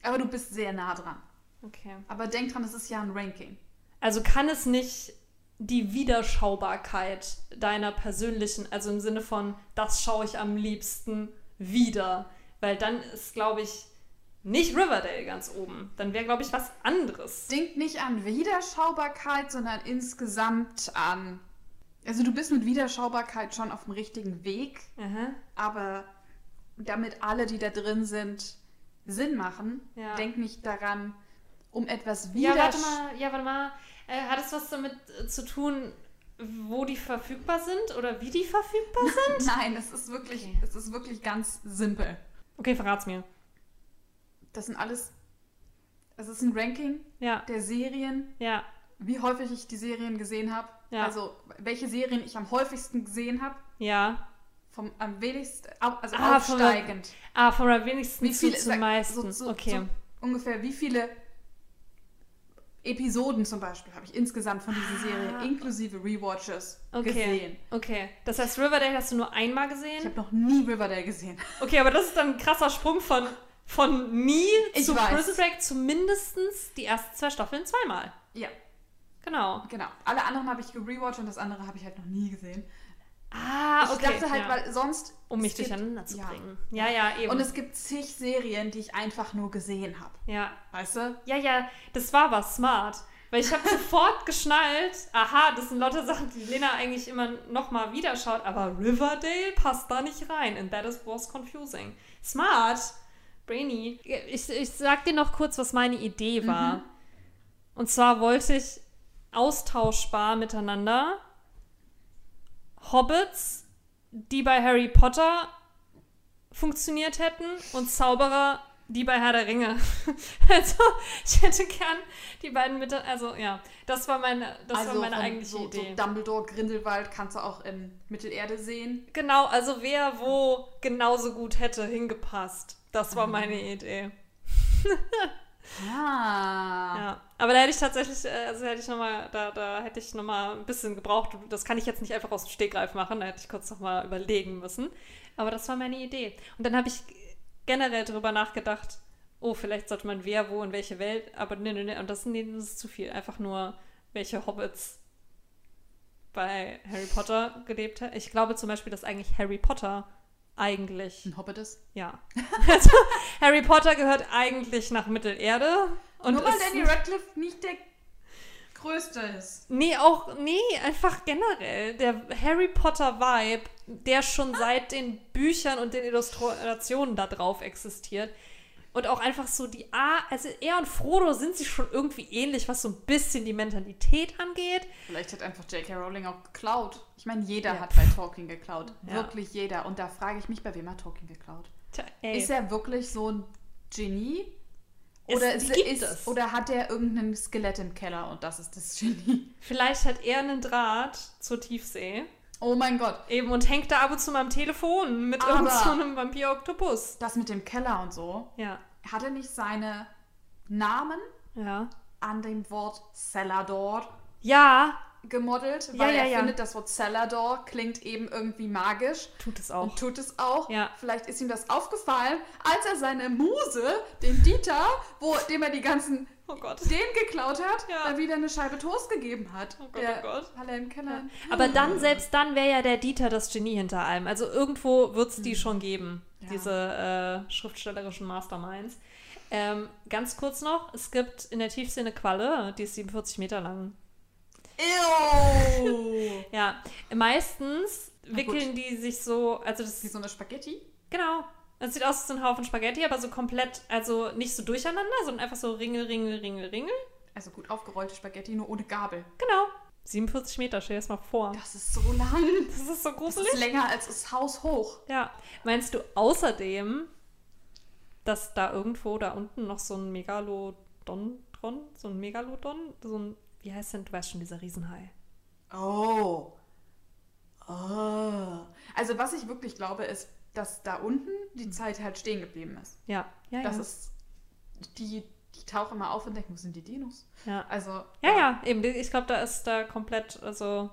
Aber du bist sehr nah dran. Okay. Aber denk dran, es ist ja ein Ranking. Also kann es nicht die Wiederschaubarkeit deiner persönlichen, also im Sinne von, das schaue ich am liebsten wieder. Weil dann ist, glaube ich, nicht Riverdale ganz oben. Dann wäre, glaube ich, was anderes. Denk nicht an Wiederschaubarkeit, sondern insgesamt an. Also du bist mit Wiederschaubarkeit schon auf dem richtigen Weg, Aha. aber damit alle, die da drin sind, Sinn machen, Ja. denk nicht daran, um etwas Ja, wieder. warte mal, ja, warte mal. Äh, hat es was damit äh, zu tun, wo die verfügbar sind oder wie die verfügbar (laughs) sind? Nein, es ist wirklich, Okay. es ist wirklich ganz simpel. Okay, verrat's mir. Das sind alles. Es ist ein Ranking Ja, der Serien, ja, wie häufig ich die Serien gesehen habe. Ja. Also welche Serien ich am häufigsten gesehen habe. ja. Vom am wenigsten, also Ah, von aufsteigend. Ah, von der wenigsten Wie viele zu zum meisten. So, so, okay. so ungefähr wie viele Episoden zum Beispiel habe ich insgesamt von dieser Serie Ah. inklusive Rewatches Okay. gesehen. Okay. Das heißt, Riverdale hast du nur einmal Ich gesehen? habe noch nie Riverdale gesehen. Okay, aber das ist dann ein krasser Sprung von, von nie Ich zu weiß. Prison Break zu mindestens die ersten zwei Staffeln zweimal. Ja, Genau. genau. Alle anderen habe ich gerewatcht und das andere habe ich halt noch nie gesehen. Ah, ich okay. dachte halt, ja. weil sonst. um mich gibt- durcheinander zu ja. bringen. Ja, ja, eben. Und es gibt zig Serien, die ich einfach nur gesehen habe. ja. Weißt du? ja, ja, das war was smart. Weil ich habe (laughs) sofort geschnallt, aha, das sind lauter Sachen, die Lena eigentlich immer nochmal wieder schaut, aber Riverdale passt da nicht rein. And that is, was confusing. Smart, brainy. Ich, ich sag dir noch kurz, was meine Idee war. Mhm. Und zwar wollte ich austauschbar miteinander Hobbits, die bei Harry Potter funktioniert hätten und Zauberer, die bei Herr der Ringe. (laughs) also, ich hätte gern die beiden mit, also ja, das war meine, das also war meine eigentliche so, Idee. So Dumbledore, Grindelwald kannst du auch in Mittelerde sehen. Genau, also wer wo genauso gut hätte hingepasst. Das war meine mhm. Idee. (laughs) ah. Ja, aber da hätte ich tatsächlich, äh, also hätte ich noch mal, da, da hätte ich noch mal ein bisschen gebraucht. Das kann ich jetzt nicht einfach aus dem Stegreif machen. Da hätte ich kurz noch mal überlegen müssen. Aber das war meine Idee. Und dann habe ich generell darüber nachgedacht, oh, vielleicht sollte man wer, wo, in welche Welt, aber nee, nee, nee, und das, nee, das ist zu viel. Einfach nur, welche Hobbits bei Harry Potter gelebt haben. Ich glaube zum Beispiel, dass eigentlich Harry Potter eigentlich. Ein Hobbit ist? Ja. (laughs) Also, Harry Potter gehört eigentlich nach Mittelerde. Und Nur weil Danny Radcliffe nicht der größte ist. Nee, auch, nee, einfach generell. Der Harry Potter-Vibe, der schon seit den Büchern und den Illustrationen da drauf existiert. Und auch einfach so die A, also er und Frodo sind sich schon irgendwie ähnlich, was so ein bisschen die Mentalität angeht. Vielleicht hat einfach J.K. Rowling auch geklaut. Ich meine, jeder ja. hat bei Tolkien geklaut. Ja. Wirklich jeder. Und da frage ich mich, bei wem hat Tolkien geklaut? Tja, ist er wirklich so ein Genie? Oder, es, ist, ist oder hat er irgendein Skelett im Keller und das ist das Genie? (laughs) Vielleicht hat er einen Draht zur Tiefsee. Oh mein Gott. Eben und hängt da ab und zu mal am Telefon mit irgendeinem so Vampir-Oktopus. Das mit dem Keller und so. Ja. Hat er nicht seine Namen ja. an dem Wort Celador? Ja, gemodelt, weil ja, er findet, das Wort Celador klingt eben irgendwie magisch. Tut es auch. Und tut es auch. Ja. Vielleicht ist ihm das aufgefallen, als er seine Muse, den Dieter, wo dem er die ganzen oh Gott. den geklaut hat, ja. wieder eine Scheibe Toast gegeben hat. Oh Gott, oh Gott. Weil er im Keller. Ja. Aber dann, selbst dann wäre ja der Dieter das Genie hinter allem. Also irgendwo wird es die mhm. schon geben, ja. diese äh, schriftstellerischen Masterminds. Ähm, ganz kurz noch, es gibt in der Tiefsee eine Qualle, die ist 47 Meter lang. Ew. (laughs) ja, meistens wickeln die sich so, also das ist so eine Spaghetti. Genau. Es sieht aus wie so ein Haufen Spaghetti, aber so komplett, also nicht so durcheinander, sondern einfach so Ringel, Ringel, Ringel, Ringel. Also gut aufgerollte Spaghetti, nur ohne Gabel. Genau. 47 Meter, stell dir das mal vor. Das ist so lang. Das ist so gruselig. Das ist länger als das Haus hoch. Ja. Meinst du außerdem, dass da irgendwo da unten noch so ein Megalodon so ein Megalodon, so ein wie heißt denn, du weißt schon, dieser Riesenhai. Oh. Oh. Also was ich wirklich glaube, ist, dass da unten die hm. Zeit halt stehen geblieben ist. Ja, ja, das ja. ist, die, die tauchen immer auf und denken, wo sind die Dinos? Ja. Also. Ja, ja, ja eben. Ich glaube, da ist da komplett, also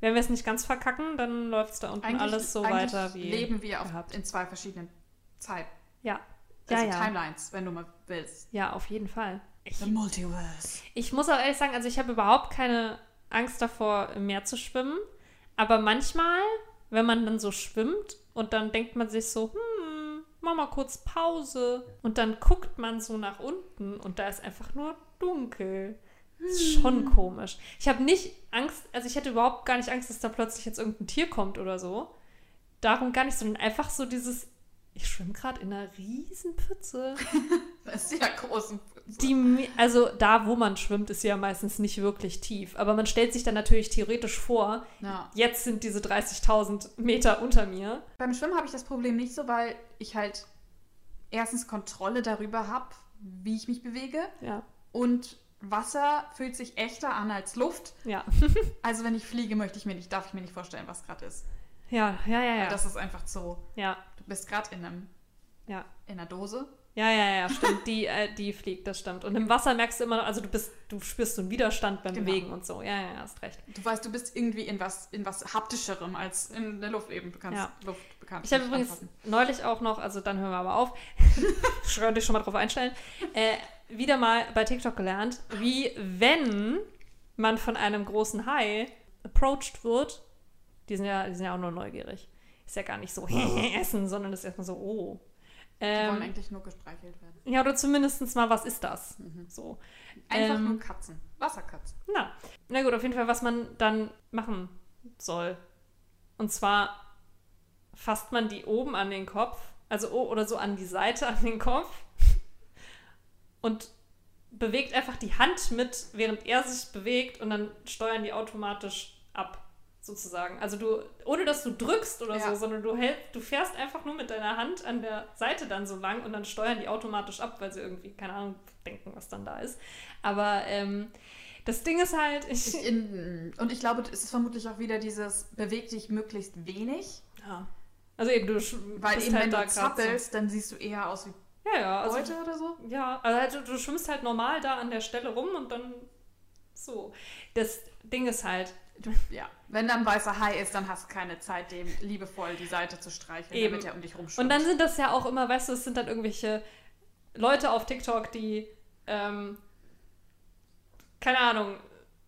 wenn wir es nicht ganz verkacken, dann läuft es da unten eigentlich, alles so weiter wie. Leben wir auf, in zwei verschiedenen Zeiten. Ja. Also ja, ja. Timelines, wenn du mal willst. Ja, auf jeden Fall. Ich, The Multiverse. Ich muss auch ehrlich sagen, also ich habe überhaupt keine Angst davor, im Meer zu schwimmen. Aber manchmal, wenn man dann so schwimmt und dann denkt man sich so, hm, mach mal kurz Pause. Und dann guckt man so nach unten und da ist einfach nur dunkel. Das ist schon hm. komisch. Ich habe nicht Angst, also ich hätte überhaupt gar nicht Angst, dass da plötzlich jetzt irgendein Tier kommt oder so. Darum gar nicht, sondern einfach so dieses, ich schwimme gerade in einer riesen (laughs) das ist ja großen die, also da, wo man schwimmt, ist ja meistens nicht wirklich tief. Aber man stellt sich dann natürlich theoretisch vor, ja. jetzt sind diese 30.000 Meter unter mir. Beim Schwimmen habe ich das Problem nicht so, weil ich halt erstens Kontrolle darüber habe, wie ich mich bewege. Ja. Und Wasser fühlt sich echter an als Luft. Ja. (laughs) (laughs) also wenn ich fliege, möchte ich mir nicht, darf ich mir nicht vorstellen, was gerade ist. Ja, ja, ja, ja. das ist einfach so. Ja. Du bist gerade in einem ja. in einer Dose ja, ja, ja, stimmt. Die, äh, die fliegt, das stimmt. Und im Wasser merkst du immer, also du bist, du spürst so einen Widerstand beim genau. Bewegen und so. Ja, ja, ja, hast recht. Du weißt, du bist irgendwie in was, in was haptischerem als in der Luft eben. Du kannst ja. Luft bekannt. Ich habe übrigens anfassen. neulich auch noch, also dann hören wir aber auf, (laughs) ich dich schon mal drauf einstellen, äh, wieder mal bei TikTok gelernt, wie wenn man von einem großen Hai approached wird, die sind ja, die sind ja auch nur neugierig. Ist ja gar nicht so (laughs) essen, sondern ist erstmal so, oh Die wollen Ähm, eigentlich nur gestreichelt werden. ja, oder zumindest mal, was ist das? Mhm. So. Einfach Ähm, nur Katzen. Wasserkatzen. Na, na gut, auf jeden Fall, was man dann machen soll. Und zwar fasst man die oben an den Kopf, also oder so an die Seite an den Kopf (laughs) und bewegt einfach die Hand mit, während er sich bewegt und dann steuern die automatisch ab, sozusagen. Also du, ohne dass du drückst oder Ja. so, sondern du hältst, du fährst einfach nur mit deiner Hand an der Seite dann so lang und dann steuern die automatisch ab, weil sie irgendwie, keine Ahnung, denken, was dann da ist. Aber ähm, das Ding ist halt, ich, in, und ich glaube, es ist vermutlich auch wieder dieses beweg dich möglichst wenig. Ja. Also eben, du Weil eben, halt wenn du zappelst, dann siehst du eher aus wie So. Ja, ja. Also, Beute oder so. ja, also halt, du, du schwimmst halt normal da an der Stelle rum und dann so. Das Ding ist halt, ja. Wenn da ein weißer Hai ist, dann hast du keine Zeit, dem liebevoll die Seite zu streicheln, Eben. damit er um dich rumschwimmt. und dann sind das ja auch immer, weißt du, es sind dann irgendwelche Leute auf TikTok, die, ähm, keine Ahnung,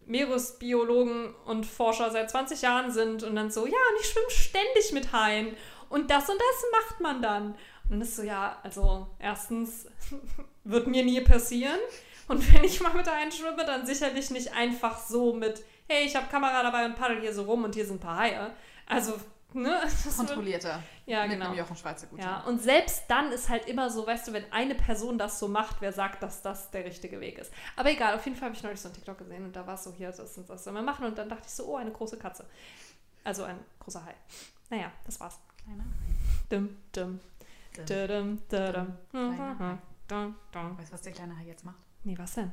Meeresbiologen und Forscher seit 20 Jahren sind und dann so, ja, und ich schwimme ständig mit Haien und das und das macht man dann. Und dann ist so, ja, also erstens (laughs) wird mir nie passieren und wenn ich mal mit Haien schwimme, dann sicherlich nicht einfach so mit, hey, ich habe Kamera dabei und paddel hier so rum und hier sind ein paar Haie. Also, ne? (laughs) Das wird, kontrollierter. ja, mit genau. Jochen Schweizer gut. Ja, und selbst dann ist halt immer so, weißt du, wenn eine Person das so macht, wer sagt, dass das der richtige Weg ist. Aber egal, auf jeden Fall habe ich neulich so ein TikTok gesehen und da war es so, hier, das und das soll man machen. Und dann dachte ich so, oh, eine große Katze. Also ein großer Hai. Naja, das war's. Kleiner. Dum, dum, Dum. dum, dum, dum, Kleiner Hai. dum, dum. Weißt du, was der kleine Hai jetzt macht? Nee, was denn?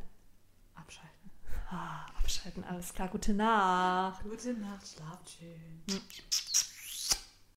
Abschalten. Ah, abschalten, alles klar, gute Nacht. Gute Nacht, schlaf schön.